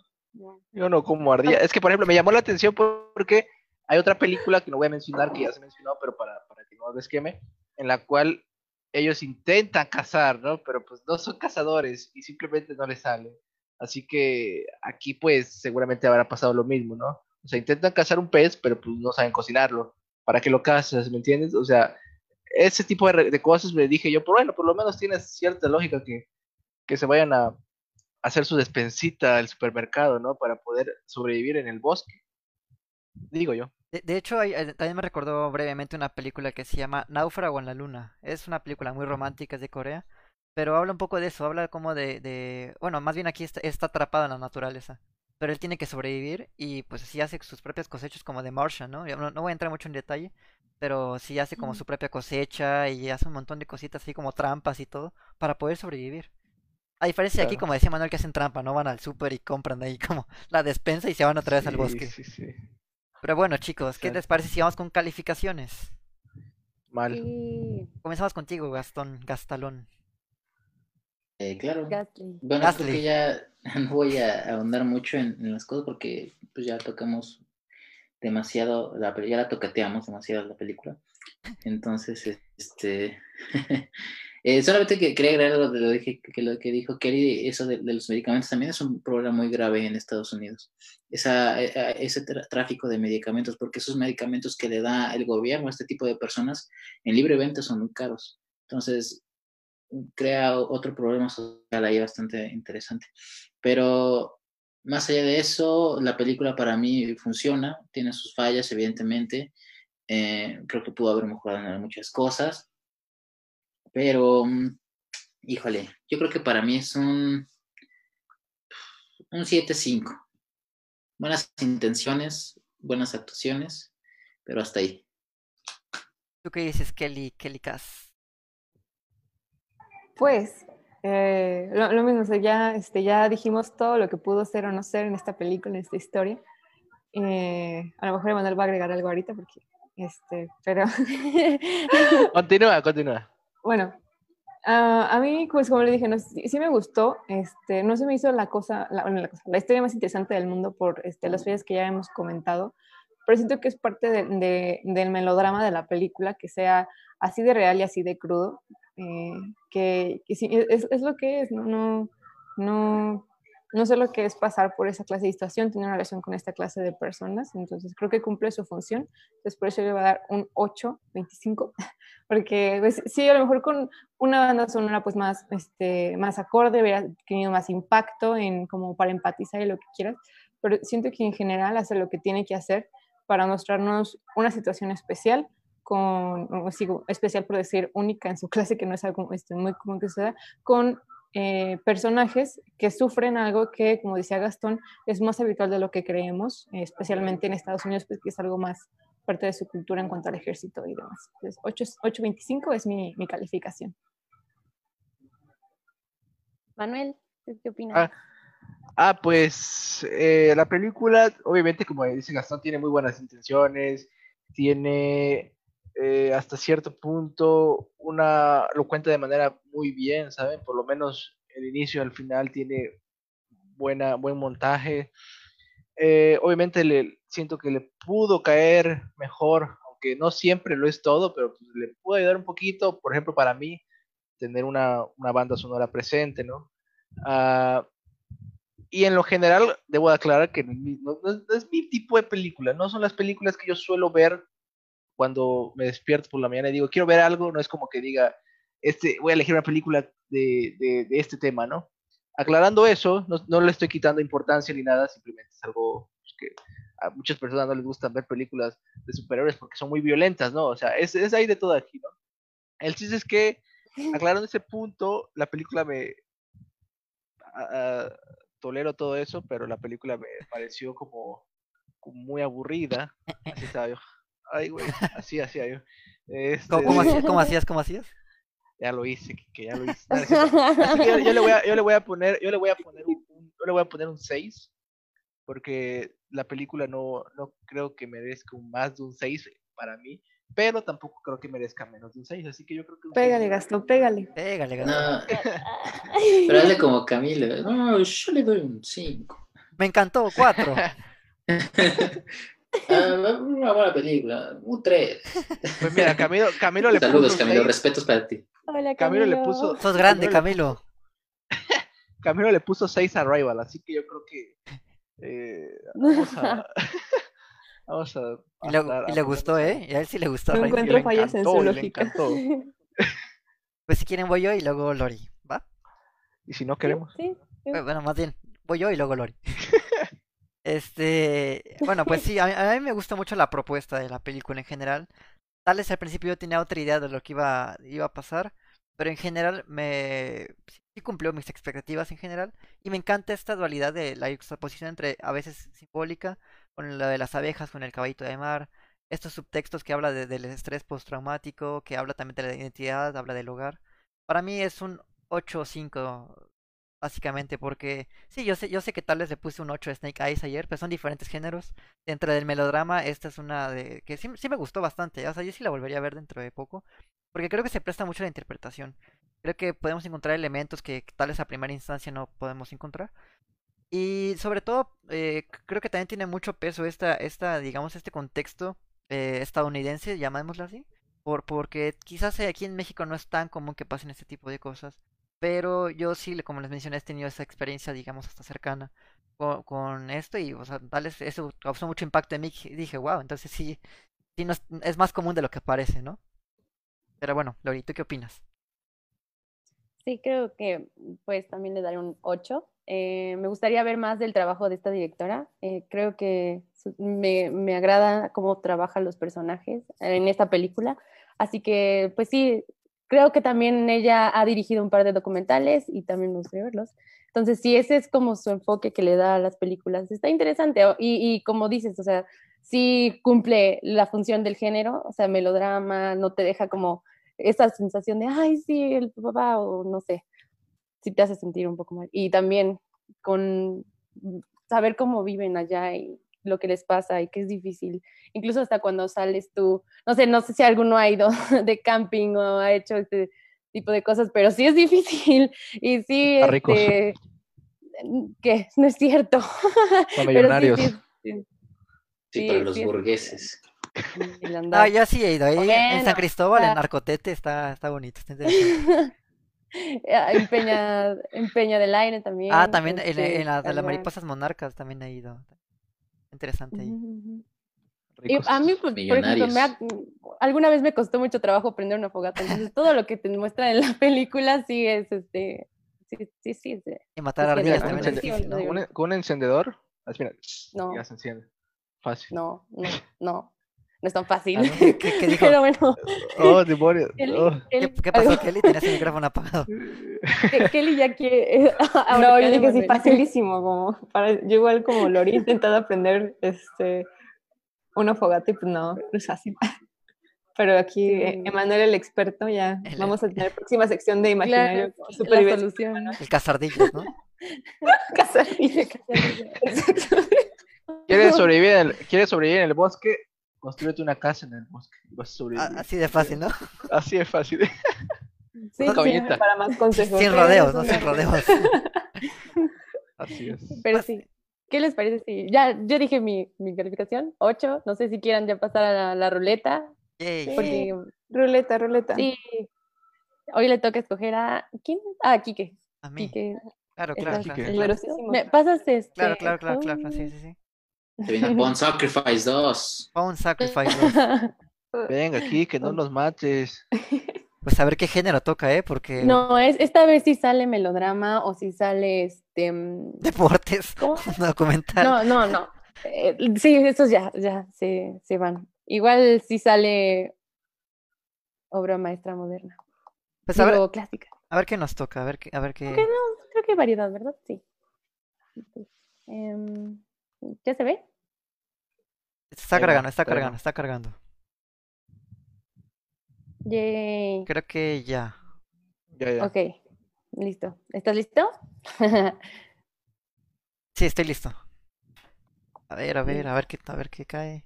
Yo no como ardilla. Es que, por ejemplo, me llamó la atención porque hay otra película que no voy a mencionar, que ya se mencionó, pero para, para que no desqueme, en la cual ellos intentan cazar, ¿no? Pero pues no son cazadores y simplemente no les sale. Así que aquí pues seguramente habrá pasado lo mismo, ¿no? O sea, intentan cazar un pez, pero pues no saben cocinarlo para que lo cases, ¿me entiendes? O sea, ese tipo de, cosas me dije yo, pero bueno, por lo menos tiene cierta lógica que, que se vayan a, hacer su despensita al supermercado, ¿no? Para poder sobrevivir en el bosque. Digo yo. De, hecho, eh, también me recordó brevemente una película que se llama Náufrago en la Luna. Es una película muy romántica, es de Corea, pero habla un poco de eso, habla como de, de bueno, más bien aquí está, está atrapado en la naturaleza pero él tiene que sobrevivir y pues así hace sus propias cosechas como de Martian, ¿no? ¿no? No voy a entrar mucho en detalle, pero sí hace como su propia cosecha y hace un montón de cositas así como trampas y todo para poder sobrevivir. A diferencia de aquí, como decía Manuel, que hacen trampa, no van al súper y compran ahí como la despensa y se van otra vez al bosque. Sí, sí. Pero bueno, chicos, ¿qué les parece si vamos con calificaciones? Mal. Comenzamos contigo, Gastón, Gastalón. Eh, claro. Bueno, creo que ya no voy a ahondar mucho en, las cosas porque pues ya tocamos demasiado, la, ya la tocateamos demasiado la película. Entonces, este, eh, solamente que quería agregar lo, de lo, que, lo que dijo Kerry, eso de, los medicamentos también es un problema muy grave en Estados Unidos. Esa, e, ese tráfico de medicamentos, porque esos medicamentos que le da el gobierno a este tipo de personas en libre venta son muy caros. Entonces, crea otro problema social ahí bastante interesante. Pero más allá de eso, la película para mí funciona, tiene sus fallas, evidentemente. Eh, creo que pudo haber mejorado en muchas cosas. Pero, mm, híjole, yo creo que para mí es un, un 7-5. Buenas intenciones, buenas actuaciones, pero hasta ahí. ¿Tú qué dices, Kelly, Kelly Cass? Pues, eh, lo, mismo, ya, este, ya dijimos todo lo que pudo ser o no ser en esta película, en esta historia. Eh, a lo mejor Emanuel va a agregar algo ahorita, porque, este, pero... continúa, continúa. Bueno, a mí, pues como le dije, no, sí, me gustó, este, no se me hizo la cosa, la, la, historia más interesante del mundo por este, las fechas que ya hemos comentado, pero siento que es parte de, del melodrama de la película, que sea así de real y así de crudo, eh, que, sí, es, es, lo que es, no, no, no, no sé lo que es pasar por esa clase de situación, tener una relación con esta clase de personas, entonces creo que cumple su función, entonces por eso le voy a dar un 8, 25, porque pues, sí, a lo mejor con una banda sonora pues más, este, más acorde, hubiera tenido más impacto en como para empatizar y lo que quieras, pero siento que en general hace lo que tiene que hacer para mostrarnos una situación especial, con, sigo, especial por decir única en su clase, que no es algo este, muy común que se da, con eh, personajes que sufren algo que, como decía Gastón, es más habitual de lo que creemos, especialmente en Estados Unidos, pues, que es algo más parte de su cultura en cuanto al ejército y demás. Entonces, 8.25 es mi, mi, calificación. Manuel, ¿qué opinas? Ah, ah pues eh, la película, obviamente, como dice Gastón, tiene muy buenas intenciones, tiene eh, hasta cierto punto una lo cuenta de manera muy bien, ¿saben? Por lo menos el inicio al final tiene buena, buen montaje. Eh, obviamente le siento que le pudo caer mejor, aunque no siempre lo es todo, pero pues, le pudo ayudar un poquito, por ejemplo, para mí, tener una, una banda sonora presente, ¿no? Uh, y en lo general, debo aclarar que no, no, es mi tipo de película, no son las películas que yo suelo ver cuando me despierto por la mañana y digo, quiero ver algo, no es como que diga, este, voy a elegir una película de, de, este tema, ¿no? Aclarando eso, no, no, le estoy quitando importancia ni nada, simplemente es algo pues, que a muchas personas no les gusta ver películas de superhéroes porque son muy violentas, ¿no? O sea, es, es ahí de todo aquí, ¿no? El chiste es que, aclarando ese punto, la película me... tolero todo eso, pero la película me pareció como, como muy aburrida. Así estaba Ay, güey, así hacía yo. Este... ¿Cómo, hacías, ¿Cómo, hacías? ¿Cómo hacías? Ya lo hice, que ya lo hice. Así que yo, yo, le voy a, yo le voy a poner, yo le voy a poner un, yo le voy a poner un 6, porque la película no, no creo que merezca un más de un 6 para mí, pero tampoco creo que merezca menos de un 6, así que yo creo que... pégale, Gastón, pégale. Pégale, Gastón. pero hazle como Camilo, no, yo le doy un 5. Me encantó, 4. Ah, una buena película, un 3. Pues mira, Camilo, Camilo le puso. Saludos, Camilo, respetos para ti. Hola, Camilo. le puso. Sos grande, Camilo. Camilo le puso 6 a Rival, así que yo creo que. Eh, vamos a. vamos a. Y, le, y le gustó, ¿eh? Y a él sí le gustó. No encuentro fallas en su lógica. pues si quieren, voy yo y luego Lori, ¿va? ¿Y si no queremos? Sí. sí. Bueno, más bien, voy yo y luego Lori. Este, bueno, pues sí, a, mí me gusta mucho la propuesta de la película en general. Tal vez al principio yo tenía otra idea de lo que iba, iba a pasar, pero en general me sí cumplió mis expectativas en general y me encanta esta dualidad de la juxtaposición entre a veces simbólica con la de las abejas, con el caballito de mar, estos subtextos que habla del estrés postraumático, que habla también de la identidad, habla del hogar. Para mí es un 8 o 5 básicamente, porque sí, yo sé, yo sé que tal vez le puse un 8 a Snake Eyes ayer, pero son diferentes géneros. Dentro del melodrama, esta es una de que sí, sí me gustó bastante, o sea, yo sí la volvería a ver dentro de poco, porque creo que se presta mucho a la interpretación. Creo que podemos encontrar elementos que tal vez a primera instancia no podemos encontrar. Y sobre todo, eh, creo que también tiene mucho peso esta, esta digamos, este contexto eh, estadounidense, llamémoslo así, por, porque quizás aquí en México no es tan común que pasen este tipo de cosas, pero yo sí, como les mencioné, he tenido esa experiencia, digamos, hasta cercana con, esto y, o sea, tal vez eso causó mucho impacto en mí y dije, wow, entonces sí, sí no es, más común de lo que parece, ¿no? Pero bueno, Lori, ¿tú qué opinas? Sí, creo que pues también le daré un 8. Eh, me gustaría ver más del trabajo de esta directora. Eh, creo que me, me, agrada cómo trabajan los personajes en esta película. Así que, pues sí, creo que también ella ha dirigido un par de documentales y también me gustaría verlos. Entonces, si ese es como su enfoque que le da a las películas, está interesante. Y, y como dices, o sea, sí cumple la función del género, o sea, melodrama, no te deja como esa sensación de, ay, sí, el papá, o no sé, si te hace sentir un poco mal. Y también con saber cómo viven allá y lo que les pasa y que es difícil. Incluso hasta cuando sales tú, no sé, no sé si alguno ha ido de camping o ha hecho este tipo de cosas, pero sí es difícil y sí, este, que no es cierto. Son millonarios. Sí, para los burgueses. Ah, ya sí he ido ahí en San Cristóbal, en Narcotete, está, está bonito, está interesante. en, Peña, en Peña del Aire también. Ah, también en, este, la de las mariposas monarcas también he ido. Interesante ahí. Y a mí, pues, por ejemplo, alguna vez me costó mucho trabajo prender una fogata, entonces todo lo que te muestran en la película sí es, este, sí, sí, sí. y matar ardillas también es difícil, ¿no? ¿Con un, encendedor? Así, mira, no. ya se enciende. Fácil. No, no, no. No es tan fácil. Ah, ¿Qué, dijo? Pero bueno. Oh, demonios. Oh. ¿Qué, ¿Qué, pasó, Kelly? Tenías el micrófono apagado. Kelly ya quiere. no, yo dije sí, facilísimo. Como para, yo, igual como Lori, he intentado aprender este, una fogata y pues no, no es fácil. Pero aquí, sí. Emanuel, el experto, ya el, vamos a tener próxima sección de imaginario. Claro, la solución. El cazardillo, ¿no? cazardillo. ¿Quieres sobrevivir, en el, ¿Quieres sobrevivir en el bosque? Construyete una casa en el bosque. Vas a sobrevivir. Así de fácil, ¿no? Así de fácil. Sí, sí para más consejos. Sin rodeos, ¿no? Sin rodeos. Así es. Pero sí. ¿Qué les parece si ya yo dije mi, mi calificación? 8. No sé si quieran ya pasar a la, la ruleta. Yay. Porque, ruleta, ruleta. Sí. Hoy le toca escoger a. ¿Quién? Ah, a Quique. A mí. Quique. Claro, claro, claro. claro. ¿Me pasas este? Claro, claro, claro, claro. Sí, sí, sí. Te viene Bone Sacrifice 2. Bone Sacrifice 2. Venga aquí, que no nos mates. Pues a ver qué género toca, ¿eh? Porque... No, es, esta vez si sale melodrama o si sale este... Deportes. ¿Cómo? Documental. No, no, no. Eh, sí, estos ya, ya se, se van. Igual si sale obra maestra moderna. Pues a Digo, ver, clásica. a ver qué nos toca, a ver qué... A ver qué... Aunque no, creo que hay variedad, ¿verdad? Sí. Eh, ¿Ya se ve? Está cargando, está cargando, está cargando. Yay. Creo que ya. Ya, ya. Ok, listo. ¿Estás listo? Sí, estoy listo. A ver, a ver, a ver qué, a ver qué cae.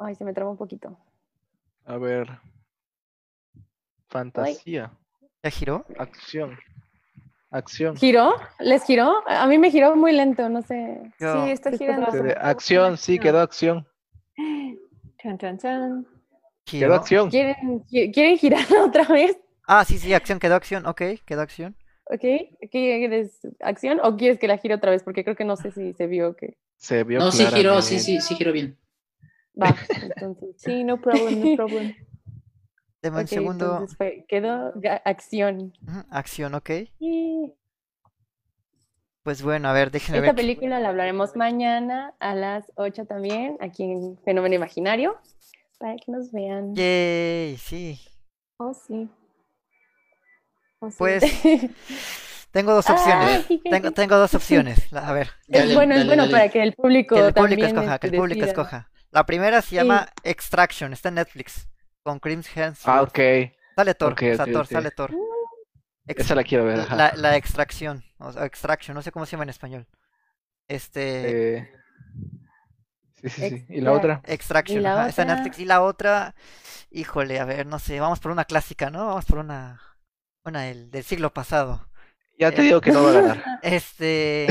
Ay, se me traba un poquito. A ver. Fantasía. ¿Ya giró? Acción. Acción. ¿Giró? ¿Les giró? A mí me giró muy lento, no sé. Sí, está girando. Acción, sí, quedó acción. Chan, chan, chan. Quedó acción. ¿Quieren, qui- ¿quieren girarla otra vez? Ah, sí, sí, acción, quedó acción, ok, quedó acción. ¿Ok? ¿Quieres acción o quieres que la gire otra vez? Porque creo que no sé si se vio que... Se vio No, sí giró, claramente. sí, sí, sí giró bien. Va, entonces... Sí, no problem, no problem. Deme un segundo. fue- quedó acción. Acción, ok. Y Pues bueno, a ver, déjenme esta ver. qué- película la hablaremos mañana a las 8 también, aquí en Fenómeno Imaginario, para que nos vean. Yay, sí. Oh, sí. Oh, sí. Pues tengo dos Ah, opciones. que Tengo, tengo dos opciones. A ver, es Dale, bueno, es bueno dale. para que el público que el público también escoja, que el público decida. escoja. La primera se llama Extraction, está en Netflix, con Chris Hemsworth. Ah, ok. Sale Thor, Ok, o sea, Thor, sale Thor. Esa la quiero ver. La, la, extracción, o sea, extraction, no sé cómo se llama en español. Este. Eh... Sí, sí, sí. ¿Y la otra? Extraction, ¿Y la otra? Netflix. Y la otra, híjole, a ver, no sé, vamos por una clásica, ¿no? Vamos por una, una del, del siglo pasado. Ya te digo que no va a ganar. Este.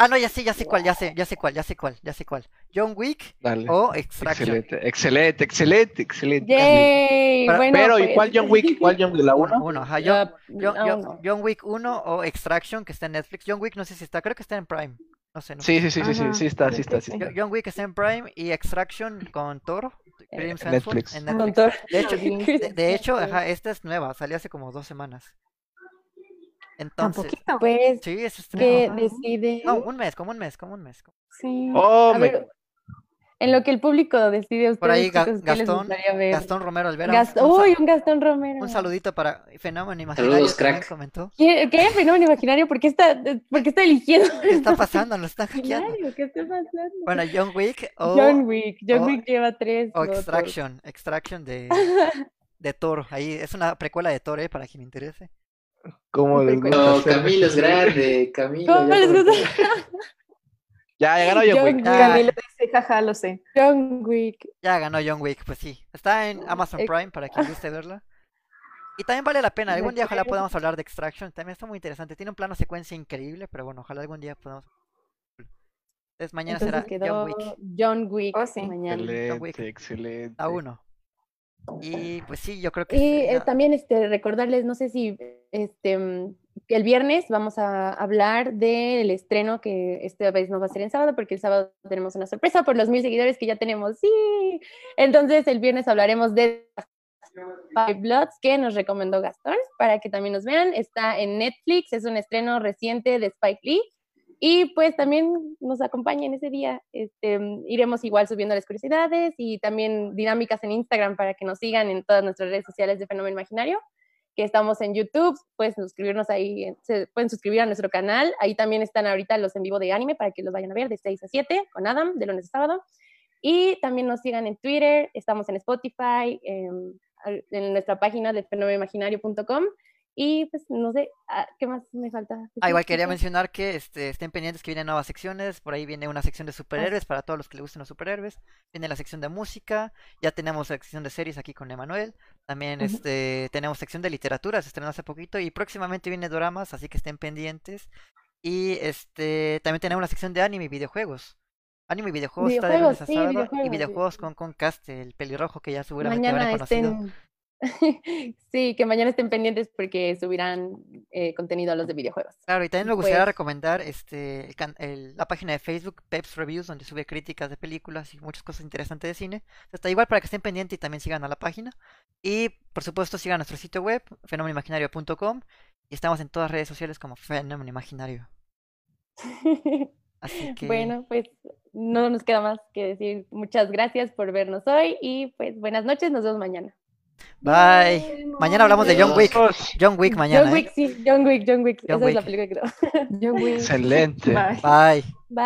Ah, no, ya sé, ya sé cuál, ya sé, ya sé cuál, ya sé cuál, ya sé cuál. John Wick o Extraction. Excelente, excelente, excelente, excelente. Yay, bueno, Pero, pues... ¿y cuál John Wick? ¿Cuál John Wick? ¿La 1? Uno, ajá, John, John, John, John, Wick 1 o Extraction, que está en Netflix. John Wick no sé si está, creo que está en Prime. No sé, no sí, sí, sí, sí, sí, sí, está, sí está, sí está. John Wick está en Prime y Extraction con Toro. Netflix. En Netflix. De hecho, de, de hecho ajá, esta es nueva, salió hace como dos semanas. Entonces, pues, sí, eso es que decide. No, un mes, como un mes, como un mes. Sí. Oh, a ver, en lo que el público decide ustedes, Por ahí chicos, Gastón, Gastón Romero Alvera. Gast un, Uy, un Gastón Romero. Un saludito para Fenómeno Imaginario. Saludos, crack. Comentó. ¿Qué, ¿Qué? Fenómeno Imaginario? ¿Por qué está, por qué está eligiendo? ¿Qué está pasando? Lo están hackeando. ¿Qué está pasando? Bueno, John Wick o... John Wick. John o, Wick lleva tres. O Extraction. Votos. Extraction de, de Thor. Ahí es una precuela de Thor, ¿eh? Para quien le interese. ¿Cómo les gusta? No, Camilo es grande, Camilo. ¿Cómo les gusta? Ya, ya ganó John, Wick. Camilo dice, jaja, lo sé. John Wick. Ya ganó John Wick, pues sí. Está en Amazon Prime para quien guste verla. Y también vale la pena. Algún día ojalá podamos hablar de Extraction. También está muy interesante. Tiene un plano secuencia increíble, pero bueno, ojalá algún día podamos. Entonces mañana Entonces será quedó John Wick. John Wick. Oh, sí. Mañana. Excelente, John Wick. excelente. A uno. Y pues sí, yo creo que. Y eh, también este, recordarles, no sé si este, el viernes vamos a hablar del estreno que esta vez no va a ser en sábado, porque el sábado tenemos una sorpresa por los mil seguidores que ya tenemos. Sí. Entonces el viernes hablaremos de Five Bloods que nos recomendó Gastón para que también nos vean. Está en Netflix, es un estreno reciente de Spike Lee. Y pues también nos acompañen ese día. Este, iremos igual subiendo las curiosidades y también dinámicas en Instagram para que nos sigan en todas nuestras redes sociales de Fenómeno Imaginario, que estamos en YouTube, pueden suscribirnos ahí, se pueden suscribir a nuestro canal. Ahí también están ahorita los en vivo de anime para que los vayan a ver de 6 a 7 con Adam, de lunes a sábado. Y también nos sigan en Twitter, estamos en Spotify, en, en nuestra página de fenomenomaginario.com y pues no sé, ¿qué más me falta? Ah, igual quería mencionar que este, estén pendientes que vienen nuevas secciones. Por ahí viene una sección de superhéroes para todos los que les gusten los superhéroes. Viene la sección de música. Ya tenemos la sección de series aquí con Emanuel. También uh -huh. este, tenemos sección de literatura, se estrenó hace poquito. Y próximamente viene doramas, así que estén pendientes. Y este también tenemos la sección de anime y videojuegos. Anime y videojuegos, videojuegos está de lunes a sí, sábado. videojuegos, y videojuegos sí. con, con Cast, el pelirrojo que ya seguramente Mañana habrán conocido. estén sí, que mañana estén pendientes porque subirán eh, contenido a los de videojuegos. Claro, y también me gustaría Pues- recomendar este el can- el- la página de Facebook, Peps Reviews, donde sube críticas de películas y muchas cosas interesantes de cine. Está igual para que estén pendientes y también sigan a la página. Y por supuesto sigan nuestro sitio web, fenomenimaginario.com. Y estamos en todas redes sociales como Fenómeno Imaginario. Así que Bueno, pues no nos queda más que decir muchas gracias por vernos hoy y pues buenas noches, nos vemos mañana. Bye. Mañana hablamos de John Wick. John Wick mañana. John ¿eh? Wick, sí, John Wick, John Wick, John esa es la Wick. película que creo. John Wick. Excelente. Bye. Bye. Bye.